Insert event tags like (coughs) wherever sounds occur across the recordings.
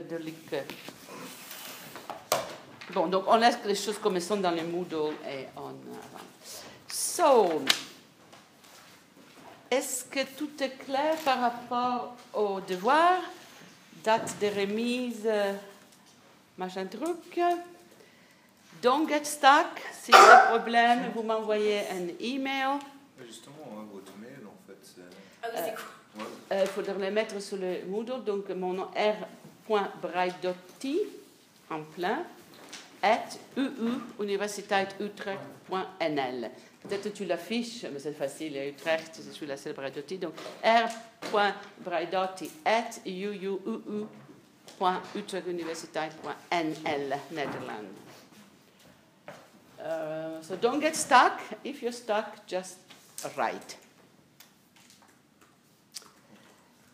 de liqueur. Bon, donc on laisse les choses comme elles sont dans le Moodle et on avance. So, est-ce que tout est clair par rapport au devoir? Date de remise, machin truc. Don't get stuck. Si vous avez un problème, vous m'envoyez un email. Justement, hein, votre mail, en fait. Ah oui, c'est cool. Ouais. Euh, Il faudrait le mettre sur le Moodle. Donc, mon nom r.braidotti, en plein, at uu, universiteit utrecht.nl. Peut-être que tu l'affiches, mais c'est facile, Utrecht, je suis la seule Braidotti. Donc, r.braidotti at uuu.utrechtuniversiteit.nl, Netherlands. Uh, so don't get stuck. If you're stuck, just write.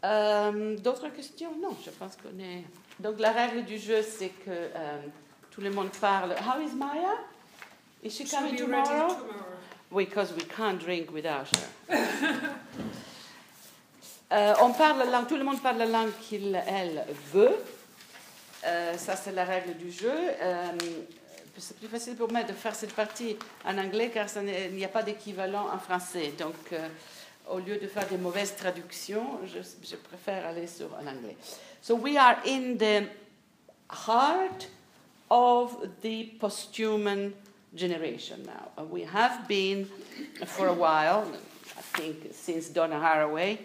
Euh, D'autres questions? Non, je pense qu'on est. Donc la règle du jeu, c'est que euh, tout le monde parle. How is Maya? Is she coming tomorrow? tomorrow. Because we can't drink without her. (laughs) Euh, on parle la langue, tout le monde parle la langue qu'il elle veut. Euh, ça, c'est la règle du jeu. C'est plus facile pour moi de faire cette partie en anglais car il n'y a pas d'équivalent en français. Donc, euh, au lieu de faire des mauvaises traductions, je, je préfère aller sur en anglais. So, we are in the heart of the post-human generation now. We have been for a while, I think since Donna Haraway,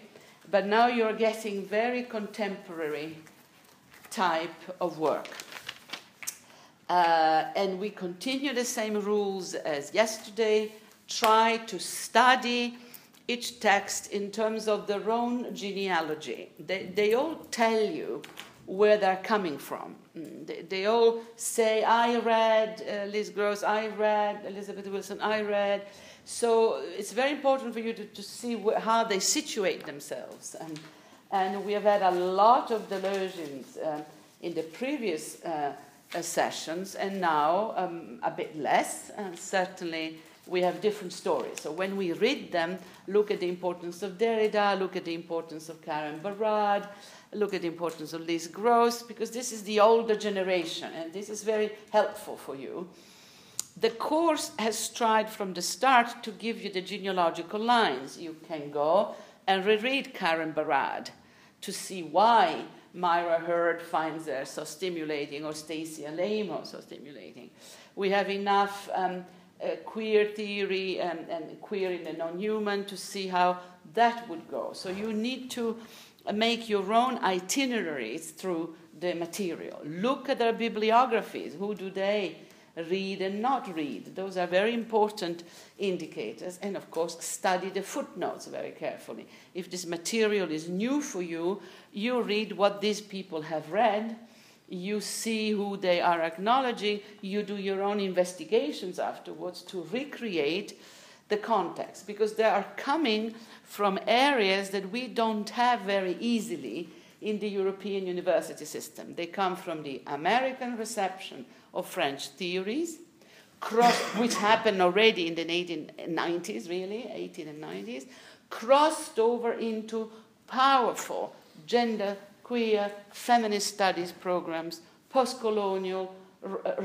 but now you're getting very contemporary type of work. Uh, and we continue the same rules as yesterday. Try to study each text in terms of their own genealogy. They, they all tell you where they're coming from. Mm, They, they all say, I read uh, Liz Grosz, I read Elizabeth Wilson, I read. So it's very important for you to, to see wh- how they situate themselves. And, and we have had a lot of Deleuzians um, in the previous uh, uh, sessions, and now um, a bit less. And certainly, we have different stories. So when we read them, look at the importance of Derrida, look at the importance of Karen Barad, look at the importance of Liz Grosz, because this is the older generation, and this is very helpful for you. The course has tried from the start to give you the genealogical lines. You can go and reread Karen Barad to see why Myra Hird finds her so stimulating or Stacy Alaimo so stimulating. We have enough um, uh, queer theory and, and queer in the non human to see how that would go. So you need to make your own itineraries through the material. Look at their bibliographies. Who do they read and not read? Those are very important indicators. And of course, study the footnotes very carefully. If this material is new for you, you read what these people have read. You see who they are acknowledging. You do your own investigations afterwards to recreate the context because they are coming from areas that we don't have very easily in the European university system. They come from the American reception of French theories, cross, which happened already in the 1890s, really, 18 and 90s, crossed over into powerful gender, queer, feminist studies programs, post colonial,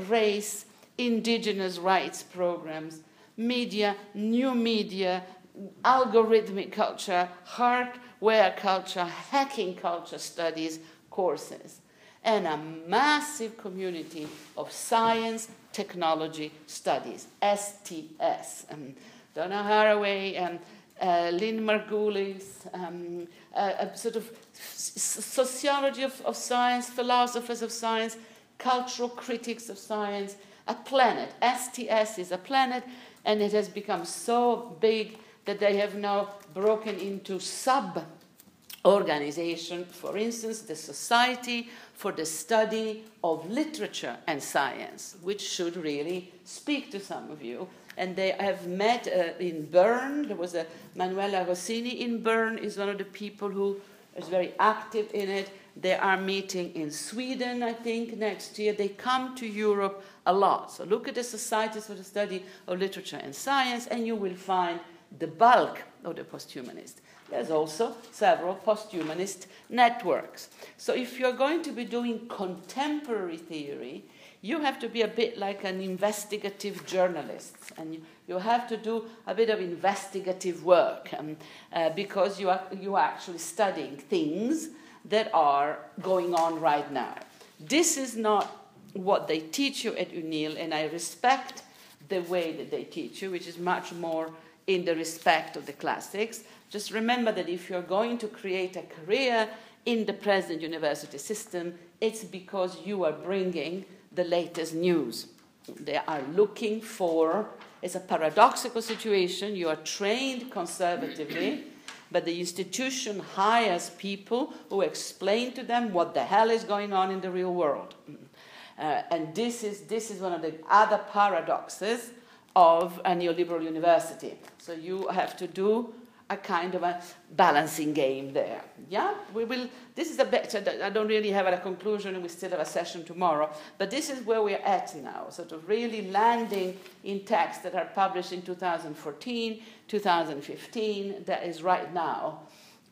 race, indigenous rights programs, media, new media, algorithmic culture, hardware culture, hacking culture studies courses, and a massive community of science technology studies, STS. Um, Donna Haraway and uh, Lynn Margulis, um, a, a sort of sociology of, of science, philosophers of science, cultural critics of science, a planet. STS is a planet, and it has become so big that they have now broken into sub organization, for instance, the Society for the Study of Literature and Science, which should really speak to some of you. And they have met uh, in Bern. There was a Manuela Rossini in Bern, is one of the people who is very active in it. They are meeting in Sweden, I think, next year. They come to Europe a lot. So look at the Societies for the Study of Literature and Science, and you will find the bulk of the posthumanists. There's also several posthumanist networks. So if you're going to be doing contemporary theory, you have to be a bit like an investigative journalist, and you, have to do a bit of investigative work um, uh, because you are, you are actually studying things that are going on right now. This is not what they teach you at UNIL, and I respect the way that they teach you, which is much more in the respect of the classics. Just remember that if you're going to create a career in the present university system, it's because you are bringing the latest news. They are looking for, it's a paradoxical situation. You are trained conservatively, but the institution hires people who explain to them what the hell is going on in the real world. Uh, and this is, this is one of the other paradoxes of a neoliberal university. So you have to do a kind of a balancing game there. Yeah, we will. This is a bit. I don't really have a conclusion, and we still have a session tomorrow. But this is where we're at now, sort of really landing in texts that are published in 2014, 2015. That is right now,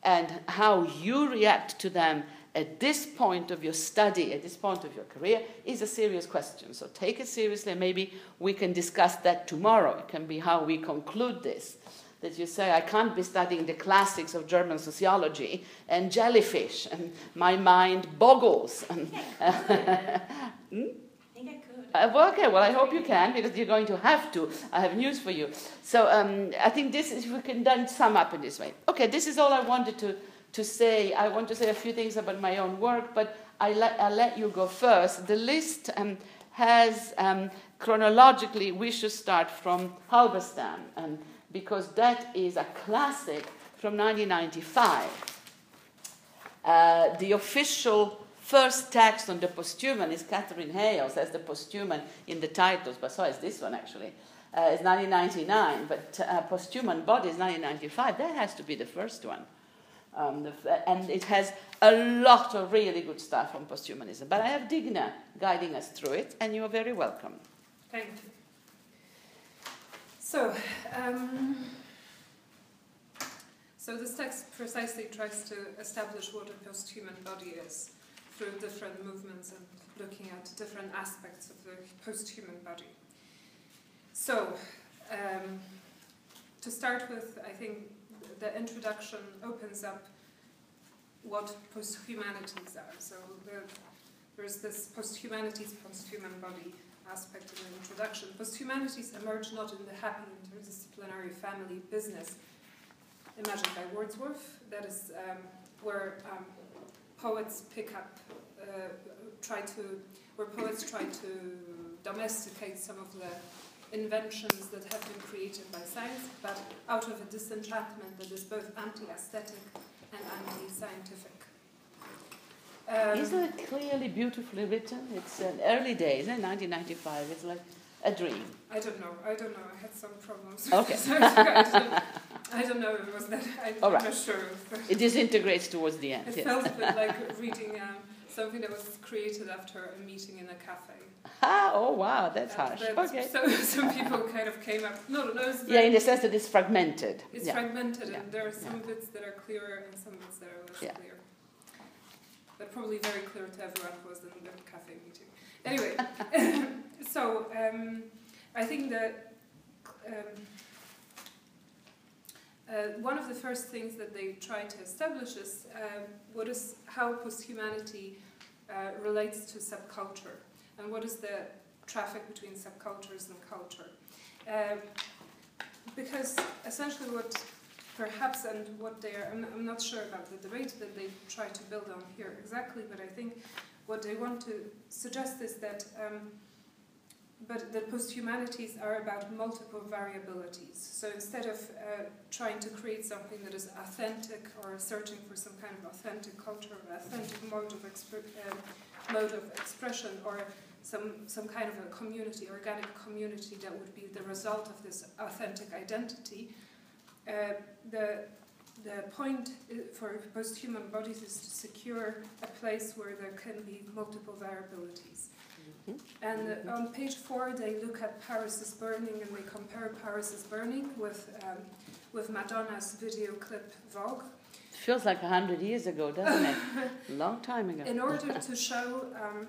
and how you react to them at this point of your study, at this point of your career, is a serious question. So take it seriously, maybe we can discuss that tomorrow. It can be how we conclude this that you say, I can't be studying the classics of German sociology and jellyfish, and my mind boggles. (laughs) (laughs) hmm? Uh, okay, well, I hope you can because you're going to have to. I have news for you. So um, I think this is, we can then sum up in this way. Okay, this is all I wanted to, to say. I want to say a few things about my own work, but I let, I'll let you go first. The list um, has, um, chronologically, we should start from Halberstam. And because that is a classic from 1995. Uh, the official first text on the posthuman is Katherine Hayles as the posthuman in the titles, but so is this one actually. Uh, it's 1999, but uh, posthuman body is 1995. That has to be the first one. Um, the, and it has a lot of really good stuff on posthumanism. But I have Digna guiding us through it, and you are very welcome. Thank you. So, um, so this text precisely tries to establish what a post-human body is through different movements and looking at different aspects of the post-human body. So, um, to start with, I think the introduction opens up what post-humanities are. So the, there's this post-humanities, post-human body aspect in the introduction, posthumanities emerge not in the happy interdisciplinary family business imagined by Wordsworth, that is um, where um, poets pick up, uh, try to, where poets try to domesticate some of the inventions that have been created by science, but out of a disenchantment that is both anti-aesthetic and anti-scientific. Um, Isn't it clearly beautifully written? It's an early days, eh? 1995. It's like a dream. I don't know. I don't know. I had some problems. (laughs) Okay. I, don't, I don't know if it was that. I'm All right. not sure. It disintegrates towards the end. (laughs) It yes. felt a bit like (laughs) reading um, something that was created after a meeting in a cafe. Ah, oh wow, that's harsh. Okay. So some people kind of came up. No, no, it's yeah, in the sense that it's fragmented. It's yeah. fragmented, yeah. and there are some yeah. bits that are clearer and some bits that are less clear but probably very clear to everyone who was in the cafe meeting. Anyway, (laughs) so um, I think that um, uh, one of the first things that they try to establish is uh, what is how posthumanity uh, relates to subculture and what is the traffic between subcultures and culture. Um, because essentially what perhaps and what they are, I'm, I'm, not sure about the debate that they try to build on here exactly, but I think what they want to suggest is that, um, but the post-humanities are about multiple variabilities. So instead of uh, trying to create something that is authentic or searching for some kind of authentic culture or authentic mode of, uh, mode of expression or some, some kind of a community, organic community that would be the result of this authentic identity, the, the point for post-human bodies is to secure a place where there can be multiple variabilities. Mm-hmm. And uh, on page four, they look at Paris is Burning and they compare Paris is Burning with um, with Madonna's video clip Vogue. Feels like a hundred years ago, doesn't it? (laughs) Long time ago. In order (laughs) to show, um,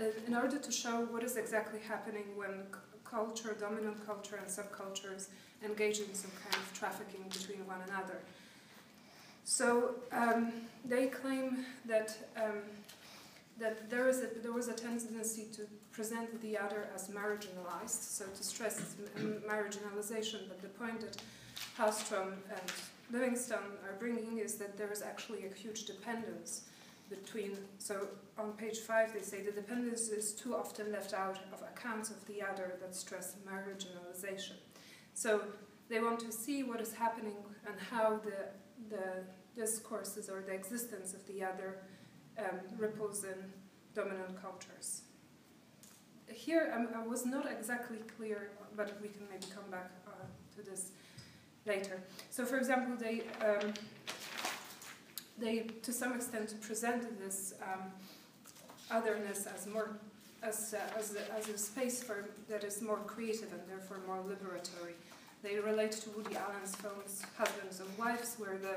uh, in order to show what is exactly happening when culture, dominant culture, and subcultures engage in some kind of trafficking between one another. So um, they claim that um, that there is a, there was a tendency to present the other as marginalized, so to stress marginalization. But the point that Halberstam and Livingston are bringing is that there is actually a huge dependence between. So on page five, they say the dependence is too often left out of accounts of the other that stress marginalization. So they want to see what is happening and how the the discourses or the existence of the other um, ripples in dominant cultures. Here, um, I was not exactly clear, but we can maybe come back uh, to this later. So, for example, they um, they to some extent presented this um, otherness as more as, uh, as, a, as a space for that is more creative and therefore more liberatory. They relate to Woody Allen's films Husbands and Wives, where the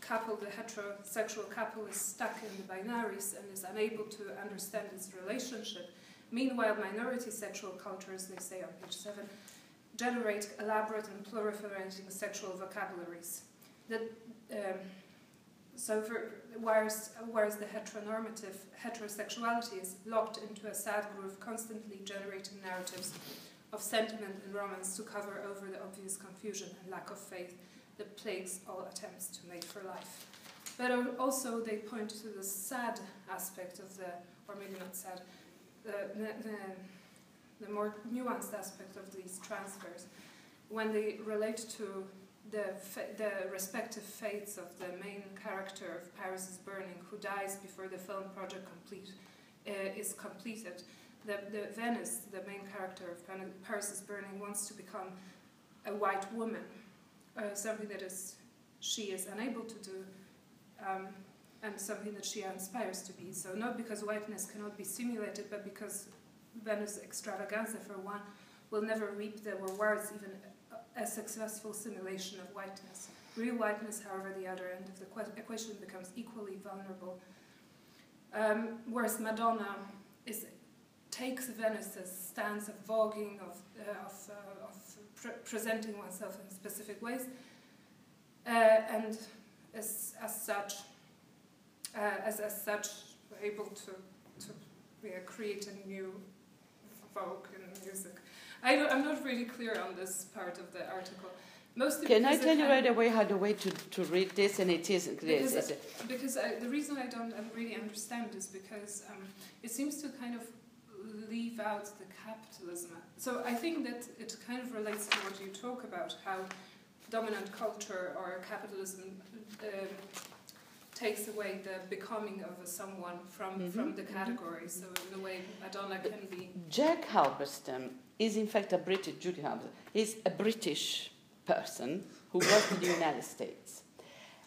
couple, the heterosexual couple, is stuck in the binaries and is unable to understand its relationship. Meanwhile, minority sexual cultures, they say on page 7, generate elaborate and proliferating sexual vocabularies. That, um, so, for, whereas, whereas the heteronormative heterosexuality is locked into a sad groove, constantly generating narratives of sentiment and romance to cover over the obvious confusion and lack of faith that plagues all attempts to make for life. But also, they point to the sad aspect of the, or maybe not sad, the, the, the more nuanced aspect of these transfers when they relate to the, the respective fates of the main character of Paris is Burning, who dies before the film project complete, uh, is completed. The, the Venus, the main character of Paris is Burning, wants to become a white woman, uh, something that is she is unable to do, um, and something that she aspires to be. So not because whiteness cannot be simulated, but because Venus Xtravaganza, for one, will never reap the rewards even a successful simulation of whiteness. Real whiteness, however, the other end of the equation becomes equally vulnerable. Um, whereas Madonna is, takes Venus's stance of voguing, of, uh, of, uh, of pre presenting oneself in specific ways, uh, and as, as such, uh, as, as such, able to, to yeah, create a new folk in music. I am not really clear on this part of the article. Mostly Can I tell you right away how the way to, to read this, and it isn't Because, is it? because I, the reason I don't really understand is because um, it seems to kind of leave out the capitalism. So I think that it kind of relates to what you talk about, how dominant culture or capitalism um, takes away the becoming of a someone from, mm-hmm. from the category. So in a way, Madonna can be. Jack Halberstam is in fact a British, Judy is a British person who goes in the United States.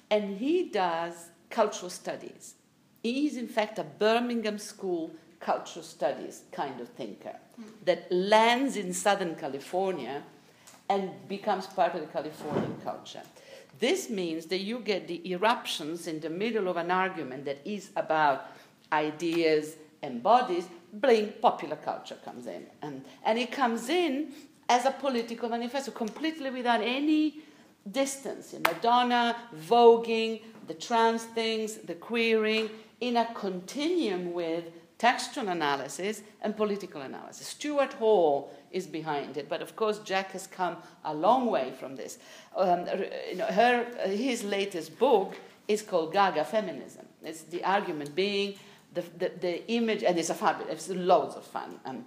And he does cultural studies. He is in fact a Birmingham School cultural studies kind of thinker that lands in Southern California and becomes part of the Californian culture. This means that you get the eruptions in the middle of an argument that is about ideas and bodies, bling, popular culture comes in. And, and it comes in as a political manifesto, completely without any distance. In Madonna, voguing, the trans things, the queering, in a continuum with textual analysis and political analysis. Stuart Hall is behind it, but of course Jack has come a long way from this. Um, you know, her, his latest book is called Gaga Feminism. It's the argument being the, the, the image, and it's a fabulous, it's loads of fun. Um,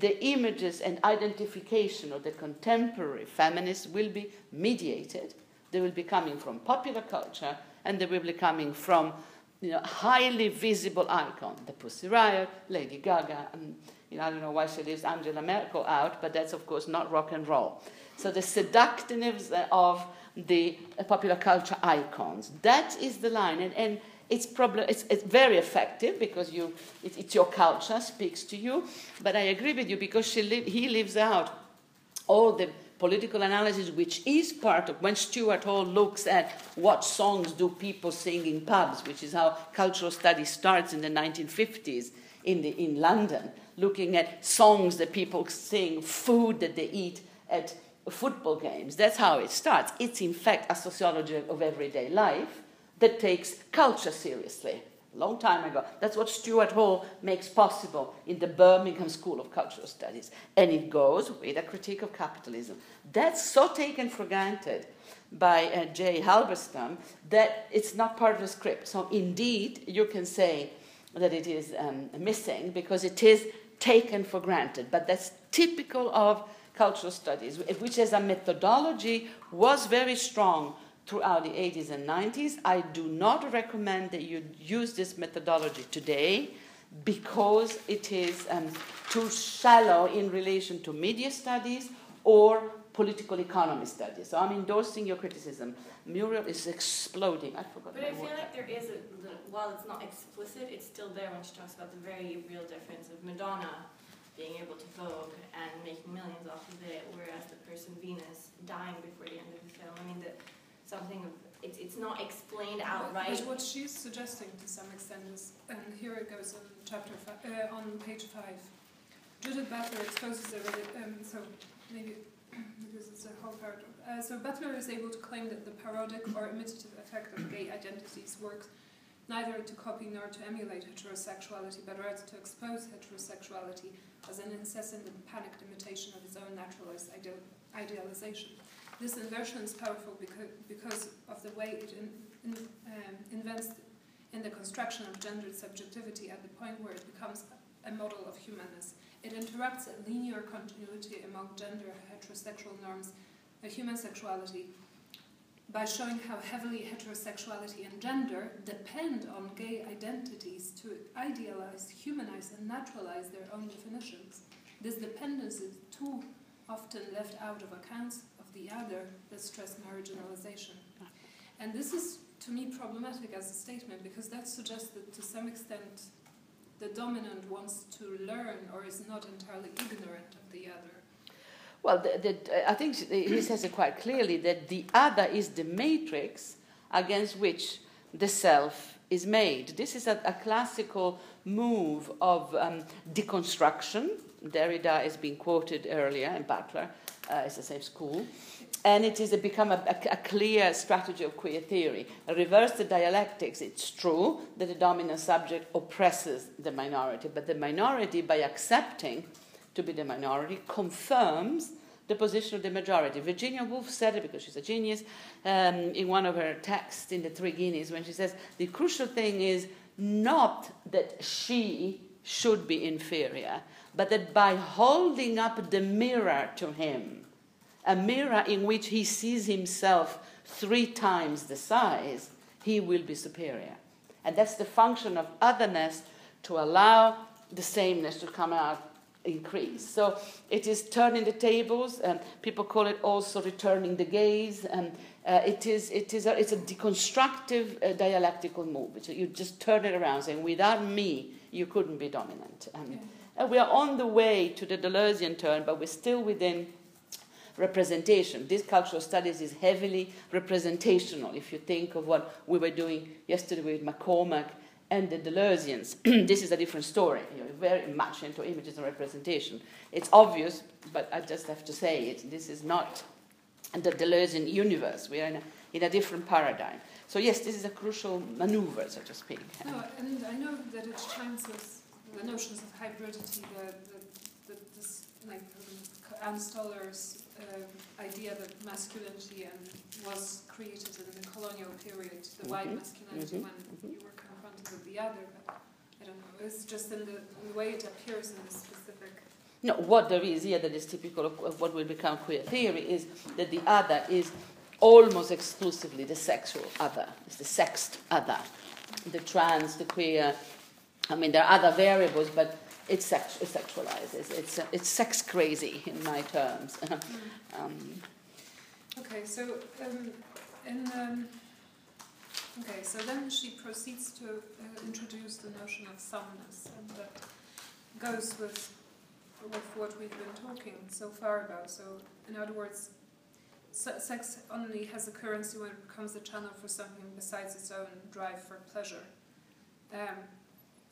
the images and identification of the contemporary feminists will be mediated. They will be coming from popular culture, and they will be coming from you know, highly visible icon, the Pussy Riot, Lady Gaga, and you know, I don't know why she leaves Angela Merkel out, but that's of course not rock and roll. So the seductiveness of the popular culture icons, that is the line, and, and it's, problem, it's, it's very effective because you, it, it's your culture, speaks to you, but I agree with you because she li- he leaves out all the political analysis, which is part of when Stuart Hall looks at what songs do people sing in pubs, which is how cultural studies starts in the 1950s in, the, in London, looking at songs that people sing, food that they eat at football games. That's how it starts. It's, in fact, a sociology of everyday life that takes culture seriously. A long time ago. That's what Stuart Hall makes possible in the Birmingham School of Cultural Studies. And it goes with a critique of capitalism. That's so taken for granted by uh, Jay Halberstam that it's not part of the script. So, indeed, you can say that it is um, missing because it is taken for granted. But that's typical of cultural studies, which as a methodology was very strong throughout the 80s and 90s. I do not recommend that you use this methodology today because it is um, too shallow in relation to media studies or political economy studies. So I'm endorsing your criticism. Muriel is exploding. I forgot. But I feel like there is a little, while it's not explicit, it's still there when she talks about the very real difference of Madonna being able to vogue and making millions off of it, whereas the person Venus dying before the end of the film. I mean, the, something of it's, it's not explained outright. But what she's suggesting to some extent is, and here it goes on chapter five, uh, on page five. Judith Butler exposes the um, so maybe (clears throat) because it's a whole paragraph. Uh, so Butler is able to claim that the parodic or imitative effect of gay identities works neither to copy nor to emulate heterosexuality, but rather to expose heterosexuality as an incessant and panicked imitation of its own naturalized ideal, idealization. This inversion is powerful because, because of the way it in, in, um, invents in the construction of gendered subjectivity at the point where it becomes a model of humanness. It interrupts a linear continuity among gender heterosexual norms of human sexuality by showing how heavily heterosexuality and gender depend on gay identities to idealize, humanize, and naturalize their own definitions. This dependence is too often left out of accounts the other that stress marginalization. And this is, to me, problematic as a statement because that suggests that to some extent the dominant wants to learn or is not entirely ignorant of the other. Well, the, the, I think he says it quite clearly that the other is the matrix against which the self is made. This is a, a classical move of um, deconstruction. Derrida has been quoted earlier, and Butler, uh, it's the same school. And it has become a, a, a, clear strategy of queer theory. Reverse the dialectics. It's true that the dominant subject oppresses the minority, but the minority, by accepting to be the minority, confirms the position of the majority. Virginia Woolf said it because she's a genius um, in one of her texts in The Three Guineas when she says the crucial thing is not that she should be inferior, but that by holding up the mirror to him, a mirror in which he sees himself three times the size, he will be superior. And that's the function of otherness to allow the sameness to come out increase. So it is turning the tables, and people call it also returning the gaze, and uh, it is it is a, it's a deconstructive uh, dialectical move. So you just turn it around, saying, "Without me, you couldn't be dominant." Um, yeah. And we are on the way to the Deleuzean turn, but we're still within representation. This cultural studies is heavily representational. If you think of what we were doing yesterday with MacCormack and the Deleuzians, (clears throat) this is a different story. You're very much into images and representation. It's obvious, but I just have to say it. This is not the Deleuzian universe. We are in a, in a different paradigm. So yes, this is a crucial maneuver, so to speak. No, and I know that it chimes the notions of hybridity, the, the, the this like Ann Stoler's uh, idea that masculinity and was created in the colonial period, the mm-hmm. white masculinity mm-hmm. when mm-hmm. you were confronted with the other. But I don't know. It's just in the, in the way it appears in the specific. No, what there is here that is typical of, of what will become queer theory is that the other is almost exclusively the sexual other. It's the sexed other, the trans, the queer. I mean, there are other variables, but it's, sex, it's sexualized. It's, it's, uh, sex crazy in my terms. (laughs) um, okay, so um, in, um, okay, so then she proceeds to uh, introduce the notion of someness, and that goes with with what we've been talking so far about. So, in other words, se- sex only has a currency when it becomes a channel for something besides its own drive for pleasure. Um,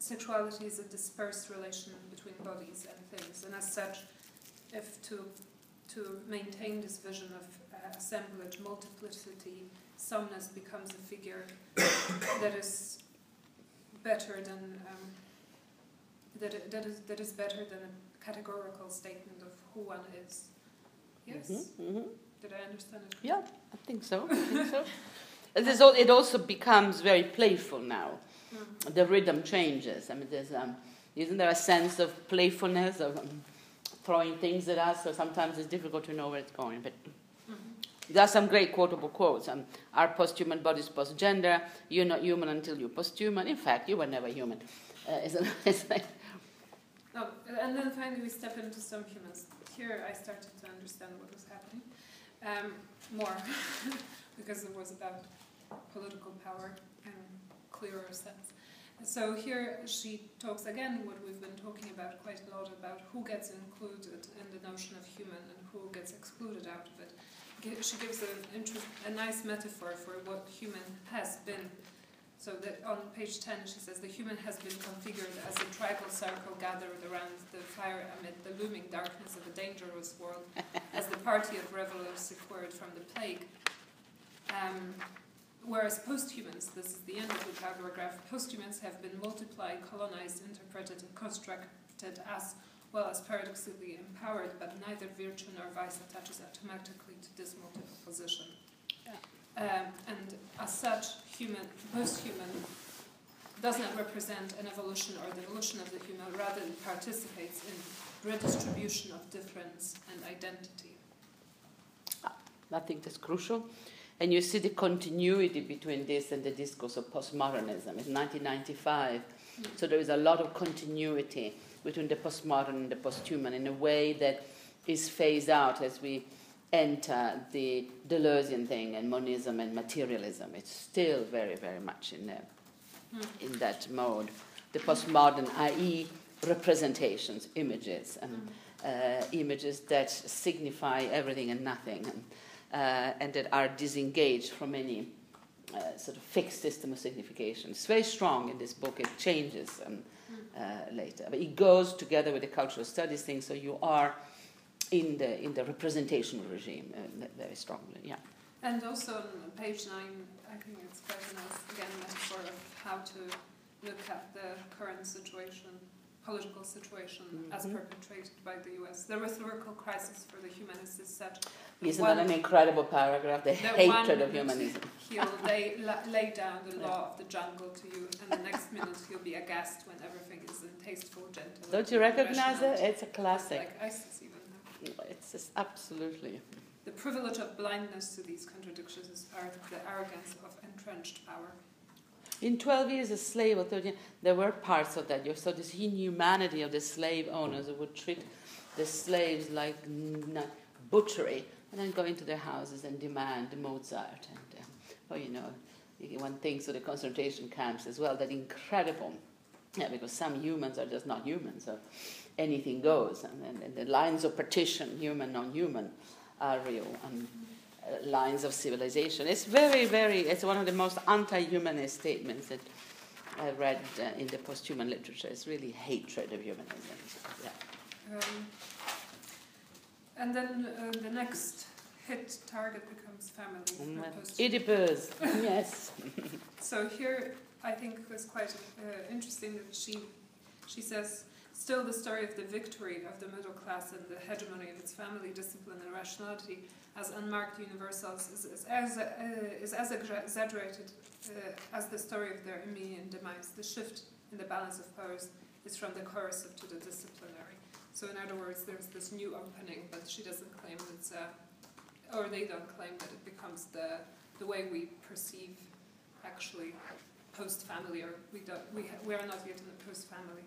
sexuality is a dispersed relation between bodies and things, and as such, if to to maintain this vision of uh, assemblage, multiplicity, someness becomes a figure that is better than um, that, that is that is better than a categorical statement of who one is. Yes. Mhm, mhm. Did I understand it? Yeah, I think so. I think so. (laughs) And there's al- it also becomes very playful now. Mm. The rhythm changes. I mean, there's um, isn't there a sense of playfulness of um, throwing things at us? So sometimes it's difficult to know where it's going. But Mhm. there are some great quotable quotes. Um, Our post-human body is post-gender. You're not human until you're post-human. In fact, you were never human. Uh, isn't (laughs) it's like, No, and then finally we step into some humans. Here I started to understand what was happening um, more (laughs) because it was about political power clearer sense. So here she talks again what we've been talking about quite a lot about who gets included in the notion of human and who gets excluded out of it. She gives a, a nice metaphor for what human has been so that on page 10 she says the human has been configured as a tribal circle gathered around the fire amid the looming darkness of a dangerous world, as the party of revelers secured from the plague. Um, whereas posthumans, this is the end of the paragraph, posthumans have been multiplied, colonized, interpreted, and constructed as well as paradoxically empowered, but neither virtue nor vice attaches automatically to this multiple position. Um, and as such, human, post-human does not represent an evolution or the evolution of the human, rather it participates in redistribution of difference and identity. I think that's crucial. And you see the continuity between this and the discourse of postmodernism. It's 1995, so there is a lot of continuity between the postmodern and the posthuman in a way that is phased out as we enter the Deleuzian thing and monism and materialism. It's still very, very much in, there, Hmm. in that mode. The postmodern, i.e., representations, images, and uh, images that signify everything and nothing, and, and that are disengaged from any uh, sort of fixed system of signification. It's very strong in this book. It changes um, uh, later, but it goes together with the cultural studies thing. So you are in the in the representational regime uh, very strongly. Yeah. And also on page 9, I think it's quite a nice, again, metaphor of how to look at the current situation, political situation, as Mhm. perpetrated by the US. The rhetorical crisis for the humanists is such Isn't One- that an incredible paragraph? The hatred of humanism. He'll lay, (laughs) lay down the law of the jungle to you, and the next minute he'll be aghast when everything is in tasteful, gentle. Don't you recognize it? It's a classic. Like ISIS even. now. It's just absolutely. The privilege of blindness to these contradictions is part of the arrogance of entrenched power. In 12 years a slave or 13, there were parts of that. You saw this inhumanity of the slave owners who would treat the slaves like butchery and then go into their houses and demand Mozart. And, uh, oh, you know, one thinks of the concentration camps as well, that incredible, yeah, because some humans are just not humans, so anything goes. And, then and the lines of partition, human, non human, are real. And, lines of civilization. It's very, very, it's one of the most anti humanist statements that I read uh, in the post human literature. It's really hatred of humanism. Yeah. Um, and then uh, the next hit target becomes family. Mm, Oedipus, (laughs) yes. So here, I think it was quite uh, interesting that she she says still the story of the victory of the middle class and the hegemony of its family discipline and rationality as unmarked universals is, is as uh, is as exaggerated uh, as the story of their immediate demise. The shift in the balance of powers is from the coercive to the disciplinary. So in other words, there's this new opening, but she doesn't claim it's uh, or they don't claim that it becomes the the way we perceive actually post family or we don't we, ha- we are not yet in the post family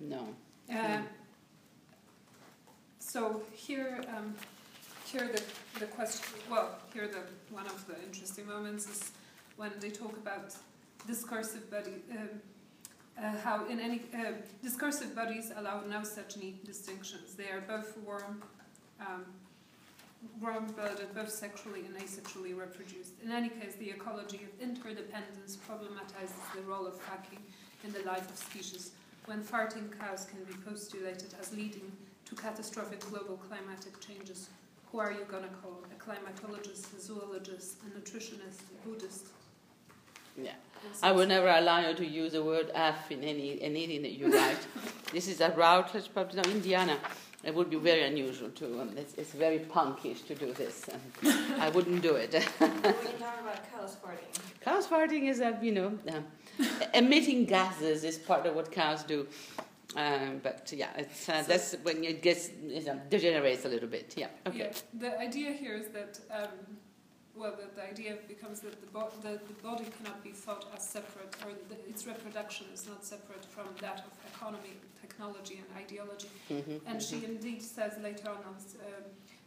No. um, so here um, here the, the question well here the one of the interesting moments is when they talk about discursive body um, uh, how in any uh, discursive bodies allow no such neat distinctions. They are both warm, um, warm-blooded, both sexually and asexually reproduced. In any case, the ecology of interdependence problematizes the role of fucking in the life of species when farting cows can be postulated as leading to catastrophic global climatic changes. Who are you going to call? A climatologist, a zoologist, a nutritionist, a Buddhist? Yeah. I will never allow you to use the word F in any anything that you write. (laughs) this is a Routledge, but no, Indiana. It would be very unusual to. Um, it's, it's, very punkish to do this. I wouldn't do it. (laughs) we talk about cows farting. Cows farting is a you know uh, emitting gases is part of what cows do. Um, but yeah, it's, uh, so that's when it gets it degenerates a little bit. Yeah. Okay. Yeah, the idea here is that. Um, well, the, the idea becomes that the, bo- the, the body cannot be thought as separate, or its reproduction is not separate from that of economy, technology, and ideology. Mm-hmm, and mm-hmm. she indeed says later on uh,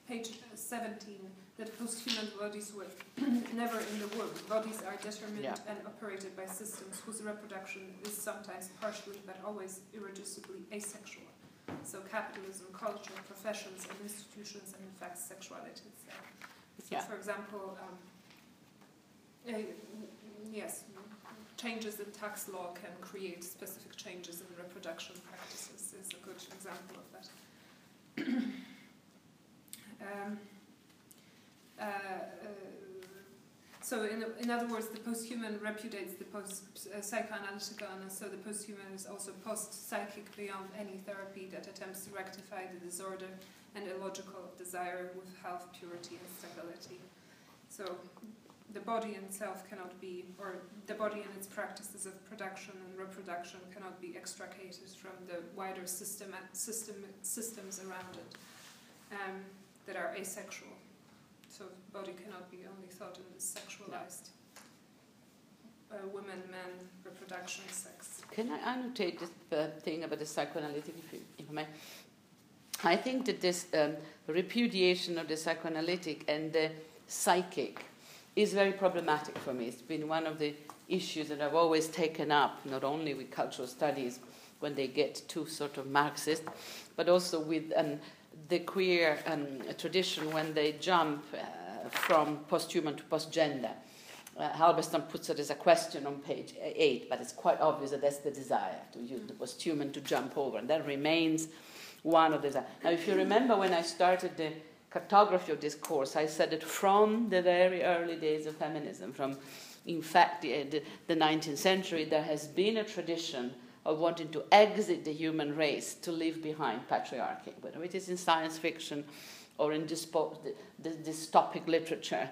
page 17 that post-human bodies were (clears throat) never in the womb. Bodies are determined yeah. and operated by systems whose reproduction is sometimes partially, but always irreducibly asexual. So capitalism, culture, professions, and institutions, and in fact sexuality itself. So, yeah. for example, um, uh, yes, changes in tax law can create specific changes in reproduction practices. Is a good example of that. (clears throat) um, uh, uh, so, in, in other words, the post-human repudiates the post-psychoanalytical, and so the post-human is also post-psychic beyond any therapy that attempts to rectify the disorder and illogical desire with health, purity, and stability. So the body itself cannot be, or the body and its practices of production and reproduction cannot be extricated from the wider system, system systems around it um, that are asexual. So body cannot be only thought in this sexualized uh, women, men, reproduction, sex. Can I annotate this uh, thing about the psychoanalytic, if, you, if I may? I think that this um, repudiation of the psychoanalytic and the psychic is very problematic for me. It's been one of the issues that I've always taken up, not only with cultural studies when they get too sort of Marxist, but also with um, the queer um, tradition when they jump uh, from post-human to post-gender. Uh, Halberstam puts it as a question on page 8, but it's quite obvious that that's the desire to use the post-human to jump over, and that remains one of the. desires. Now, if you remember when I started the cartography of this course, I said that from the very early days of feminism, from in fact the, the, the 19th century, there has been a tradition of wanting to exit the human race to leave behind patriarchy, whether it is in science fiction or in dyspo- the, the dystopic literature,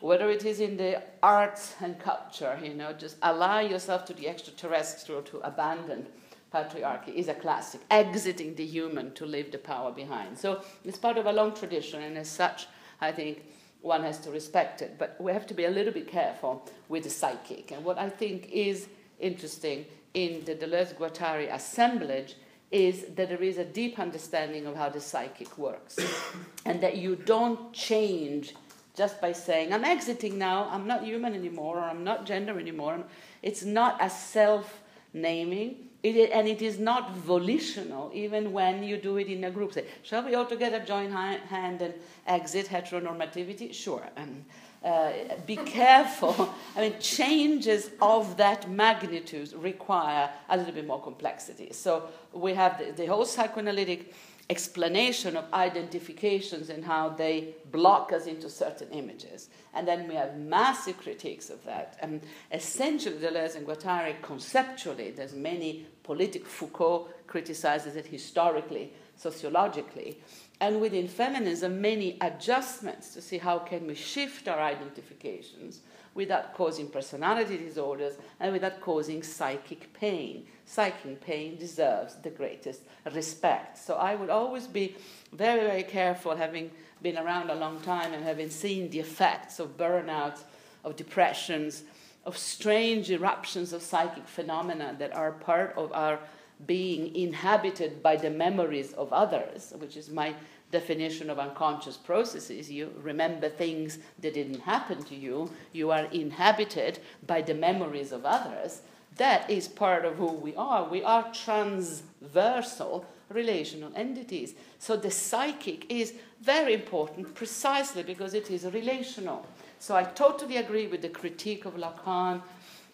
whether it is in the arts and culture, you know, just allow yourself to the extraterrestrial to abandon patriarchy is a classic, exiting the human to leave the power behind. So it's part of a long tradition, and as such, I think one has to respect it. But we have to be a little bit careful with the psychic. And what I think is interesting in the Deleuze Guattari assemblage is that there is a deep understanding of how the psychic works, (coughs) and that you don't change just by saying, I'm exiting now, I'm not human anymore, or I'm not gender anymore. It's not a self naming, it, and it is not volitional, even when you do it in a group. Say, shall we all together join hand and exit heteronormativity? Sure. And uh, be careful. I mean, changes of that magnitude require a little bit more complexity. So we have the, the whole psychoanalytic explanation of identifications and how they block us into certain images. And then we have massive critiques of that. And essentially, Deleuze and Guattari conceptually, there's many politic Foucault criticizes it historically, sociologically. And within feminism, many adjustments to see how can we shift our identifications without causing personality disorders and without causing psychic pain. Psychic pain deserves the greatest respect. So I would always be very, very careful, having been around a long time and having seen the effects of burnouts, of depressions, of strange eruptions of psychic phenomena that are part of our being inhabited by the memories of others, which is my definition of unconscious processes. You remember things that didn't happen to you, you are inhabited by the memories of others. that is part of who we are. We are transversal relational entities. So the psychic is very important precisely because it is relational. So I totally agree with the critique of Lacan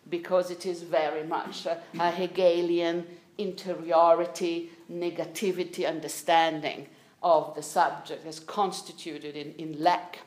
because it is very much a, a Hegelian interiority, negativity understanding of the subject as constituted in, in lack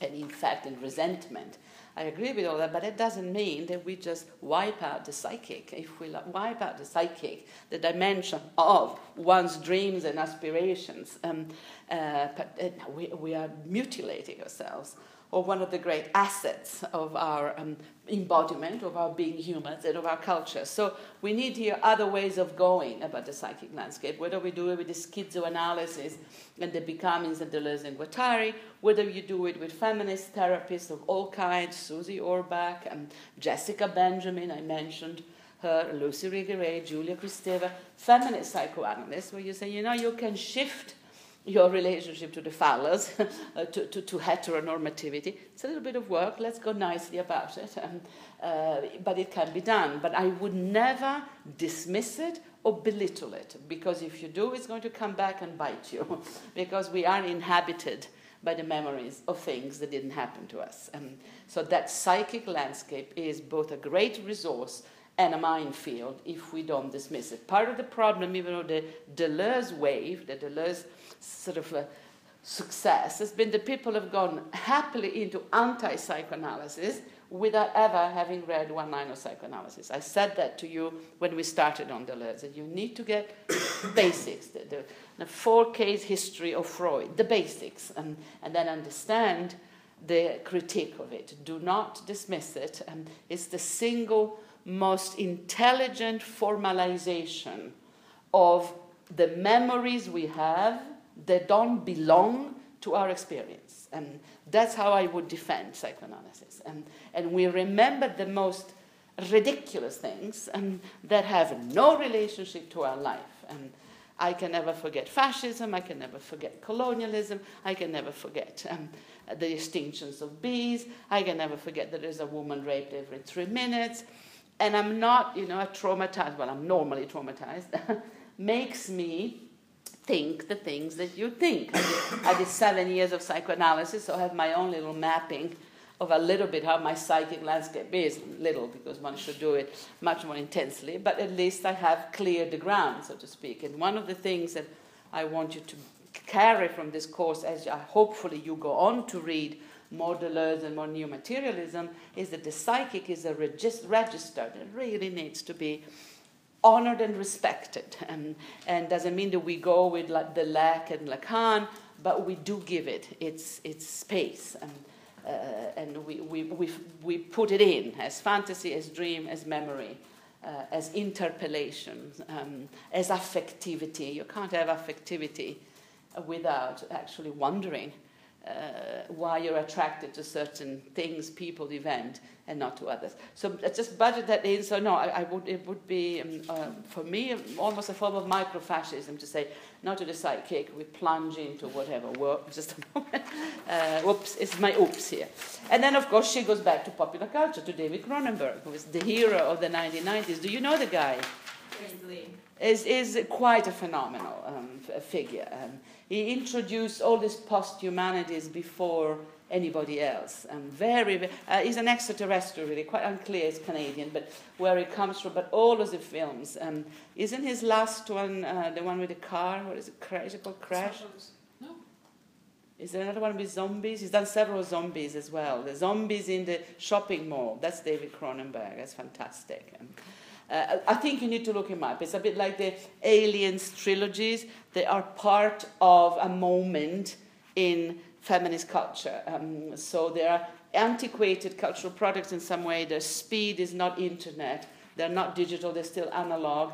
and in fact in resentment. I agree with all that, but it doesn't mean that we just wipe out the psychic. If we wipe out the psychic, the dimension of one's dreams and aspirations, um, uh, but, uh, we, we are mutilating ourselves or one of the great assets of our um, embodiment, of our being humans, and of our culture. So we need here other ways of going about the psychic landscape, whether we do it with the schizoanalysis and the becomings of Deleuze and Guattari, whether you do it with feminist therapists of all kinds, Susie Orbach and Jessica Benjamin, I mentioned her, Luce Irigaray, Julia Kristeva, feminist psychoanalysts, where you say, you know, you can shift your relationship to the phallus, (laughs) uh, to, to, to, heteronormativity. It's a little bit of work, let's go nicely about it, um, uh, but it can be done. But I would never dismiss it or belittle it, because if you do, it's going to come back and bite you, (laughs) because we are inhabited by the memories of things that didn't happen to us. Um, so that psychic landscape is both a great resource and a minefield if we don't dismiss it. Part of the problem, even though the Deleuze wave, the Deleuze sort of a success has been that people have gone happily into anti psychoanalysis without ever having read one line of psychoanalysis. I said that to you when we started on Deleuze, that you need to get (coughs) basics, the, the, the, four case history of Freud, the basics, and, and then understand the critique of it. Do not dismiss it. And it's the single most intelligent formalization of the memories we have they don't belong to our experience. And that's how I would defend psychoanalysis. And, and we remember the most ridiculous things and that have no relationship to our life. And I can never forget fascism, I can never forget colonialism, I can never forget um, the extinctions of bees, I can never forget that there's a woman raped every three minutes. And I'm not, you know, traumatized, well, I'm normally traumatized, (laughs) makes me think the things that you think. I did, I did seven years of psychoanalysis, so I have my own little mapping of a little bit how my psychic landscape is. Little, because one should do it much more intensely, but at least I have cleared the ground, so to speak. And one of the things that I want you to carry from this course, as hopefully you go on to read more Deleuze and more New Materialism, is that the psychic is a regis- register that really needs to be honored and respected. And, and doesn't mean that we go with like the Lac and Lacan, but we do give it its, its space. And, uh, and we, we, we, we put it in as fantasy, as dream, as memory, uh, as interpellation, um, as affectivity. You can't have affectivity without actually wondering uh, why you're attracted to certain things, people, event, and not to others. So I just budget that in. So no, I, I would it would be um, uh, for me almost a form of microfascism to say not to the psychic. We plunge into whatever. Well, (laughs) just a moment. Uh, oops, it's my oops here. And then of course she goes back to popular culture to David Cronenberg, who is the hero of the 1990s. Do you know the guy? Is is quite a phenomenal um, figure. Um, he introduced all these post-humanities before anybody else. And very, uh, he's an extraterrestrial, really, quite unclear, he's Canadian, but where he comes from, but all of the films. Um, isn't his last one uh, the one with the car? What is it? Crash, is it called Crash? No. Is there another one with zombies? He's done several zombies as well. The zombies in the shopping mall. That's David Cronenberg. That's fantastic. Um, uh, I think you need to look him up. It's a bit like the Aliens trilogies. They are part of a moment in feminist culture. Um, so they are antiquated cultural products in some way. Their speed is not internet. They're not digital. They're still analog.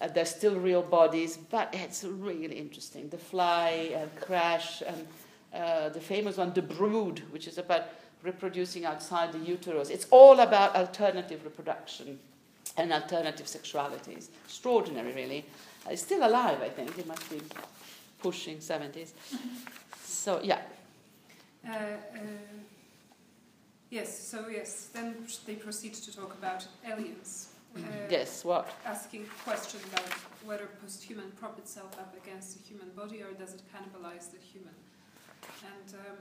Uh, they're still real bodies, but it's really interesting. The Fly, uh, Crash, and uh, the famous one, The Brood, which is about reproducing outside the uterus. It's all about alternative reproduction and alternative sexualities. Extraordinary, really. He's still alive, I think. He must be pushing 70s. So, yeah. Uh, uh, yes, so yes, then they proceed to talk about aliens. uh, Yes, what? asking a question about whether post-human prop itself up against the human body or does it cannibalize the human. And um,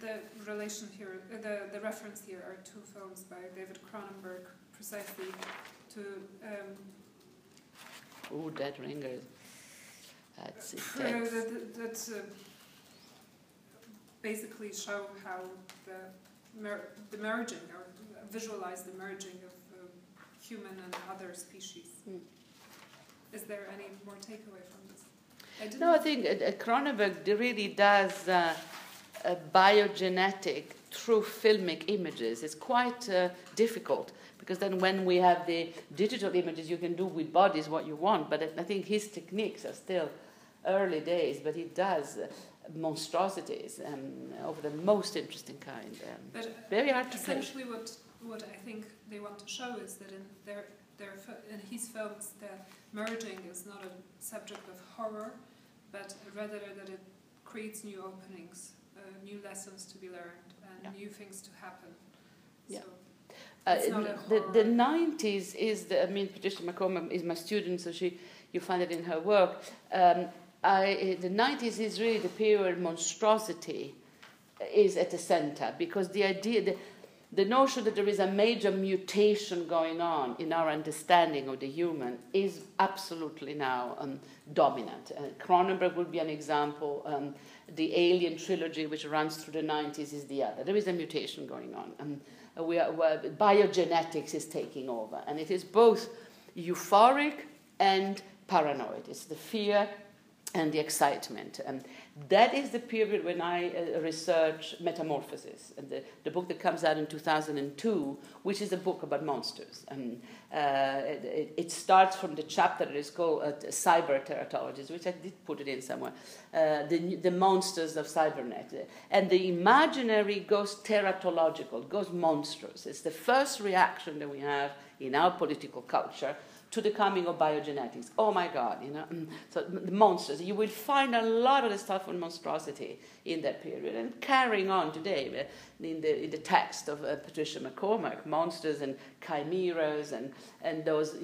the relation here, uh, the, the reference here are two films by David Cronenberg, precisely to um, Oh, Dead Ringers. That's uh, intense. that, that uh, basically show how the, mer- the merging or visualize the merging of uh, human and other species. Mm. Is there any more takeaway from this? I No, I think uh, uh, Cronenberg really does uh, uh, biogenetic through filmic images. It's quite uh, difficult because then when we have the digital images, you can do with bodies what you want. But I- think his techniques are still early days, but he does monstrosities um, of the most interesting kind. Um, But very hard to play. essentially, what what I think they want to show is that in their their in his films, the merging is not a subject of horror, but rather that it creates new openings, uh, new lessons to be learned, and Yeah. new things to happen. Yeah. So Uh, It's not a the, the 90s is the, I mean, Patricia McCormack is my student, so she, you find it in her work. Um, I, the 90s is really the period monstrosity is at the center because the idea, the, the notion that there is a major mutation going on in our understanding of the human is absolutely now um, dominant. Uh, Cronenberg would be an example. Um, the Alien trilogy, which runs through the 90s, is the other. There is a mutation going on. Um, Uh, we are, well, biogenetics is taking over, and it is both euphoric and paranoid. It's the fear and the excitement. And that is the period when I uh, research Metamorphosis, and the, the book that comes out in 2002, which is a book about monsters. And uh, it, it starts from the chapter that is called uh, Cyber Teratologies, which I did put it in somewhere, uh, the, the monsters of cybernet. And the imaginary goes teratological, goes monstrous. It's the first reaction that we have in our political culture to the coming of biogenetics. Oh my God, you know. mm. So the monsters. You will find a lot of the stuff on monstrosity in that period, and carrying on today uh, in the in the text of uh, Patricia McCormack, monsters and chimeras and and those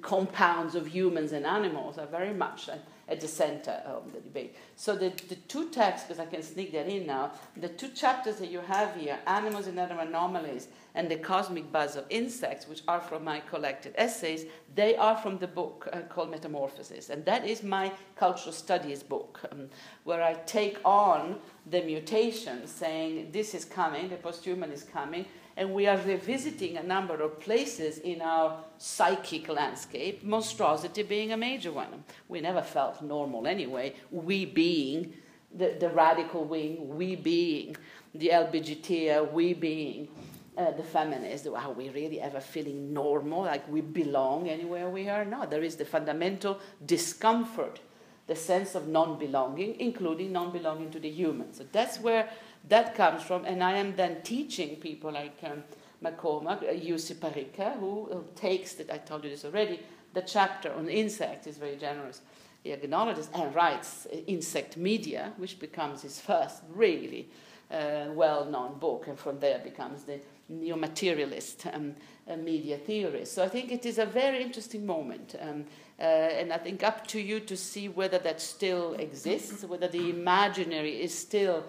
compounds of humans and animals are very much at, the center of the debate. So the, the two texts, because I can sneak that in now, the two chapters that you have here, animals and other anomalies, and the cosmic buzz of insects, which are from my collected essays, they are from the book uh, called Metamorphosis. And that is my cultural studies book, um, where I take on the mutation, saying this is coming, the posthuman is coming, and we are revisiting a number of places in our psychic landscape, monstrosity being a major one. We never felt normal anyway, we being the, the radical wing, we being the LBGT, we being uh, the feminists, are we really ever feeling normal, like we belong anywhere we are? No, there is the fundamental discomfort, the sense of non belonging, including non belonging to the human. So that's where that comes from, and I am then teaching people like um, McCormack, uh, Jussi Parikka, who uh, takes, that I told you this already, the chapter on insects is very generous. He acknowledges and writes uh, Insect Media, which becomes his first really uh, well known book, and from there becomes the neo materialist um, uh, media theorist. So I think it is a very interesting moment. Um, and I think up to you to see whether that still exists, whether the imaginary is still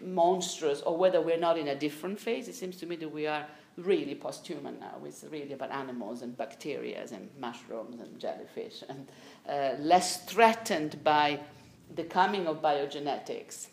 monstrous, or whether we're not in a different phase. It seems to me that we are really post-human now. It's really about animals and bacteria and mushrooms and jellyfish, and uh, less threatened by the coming of biogenetics,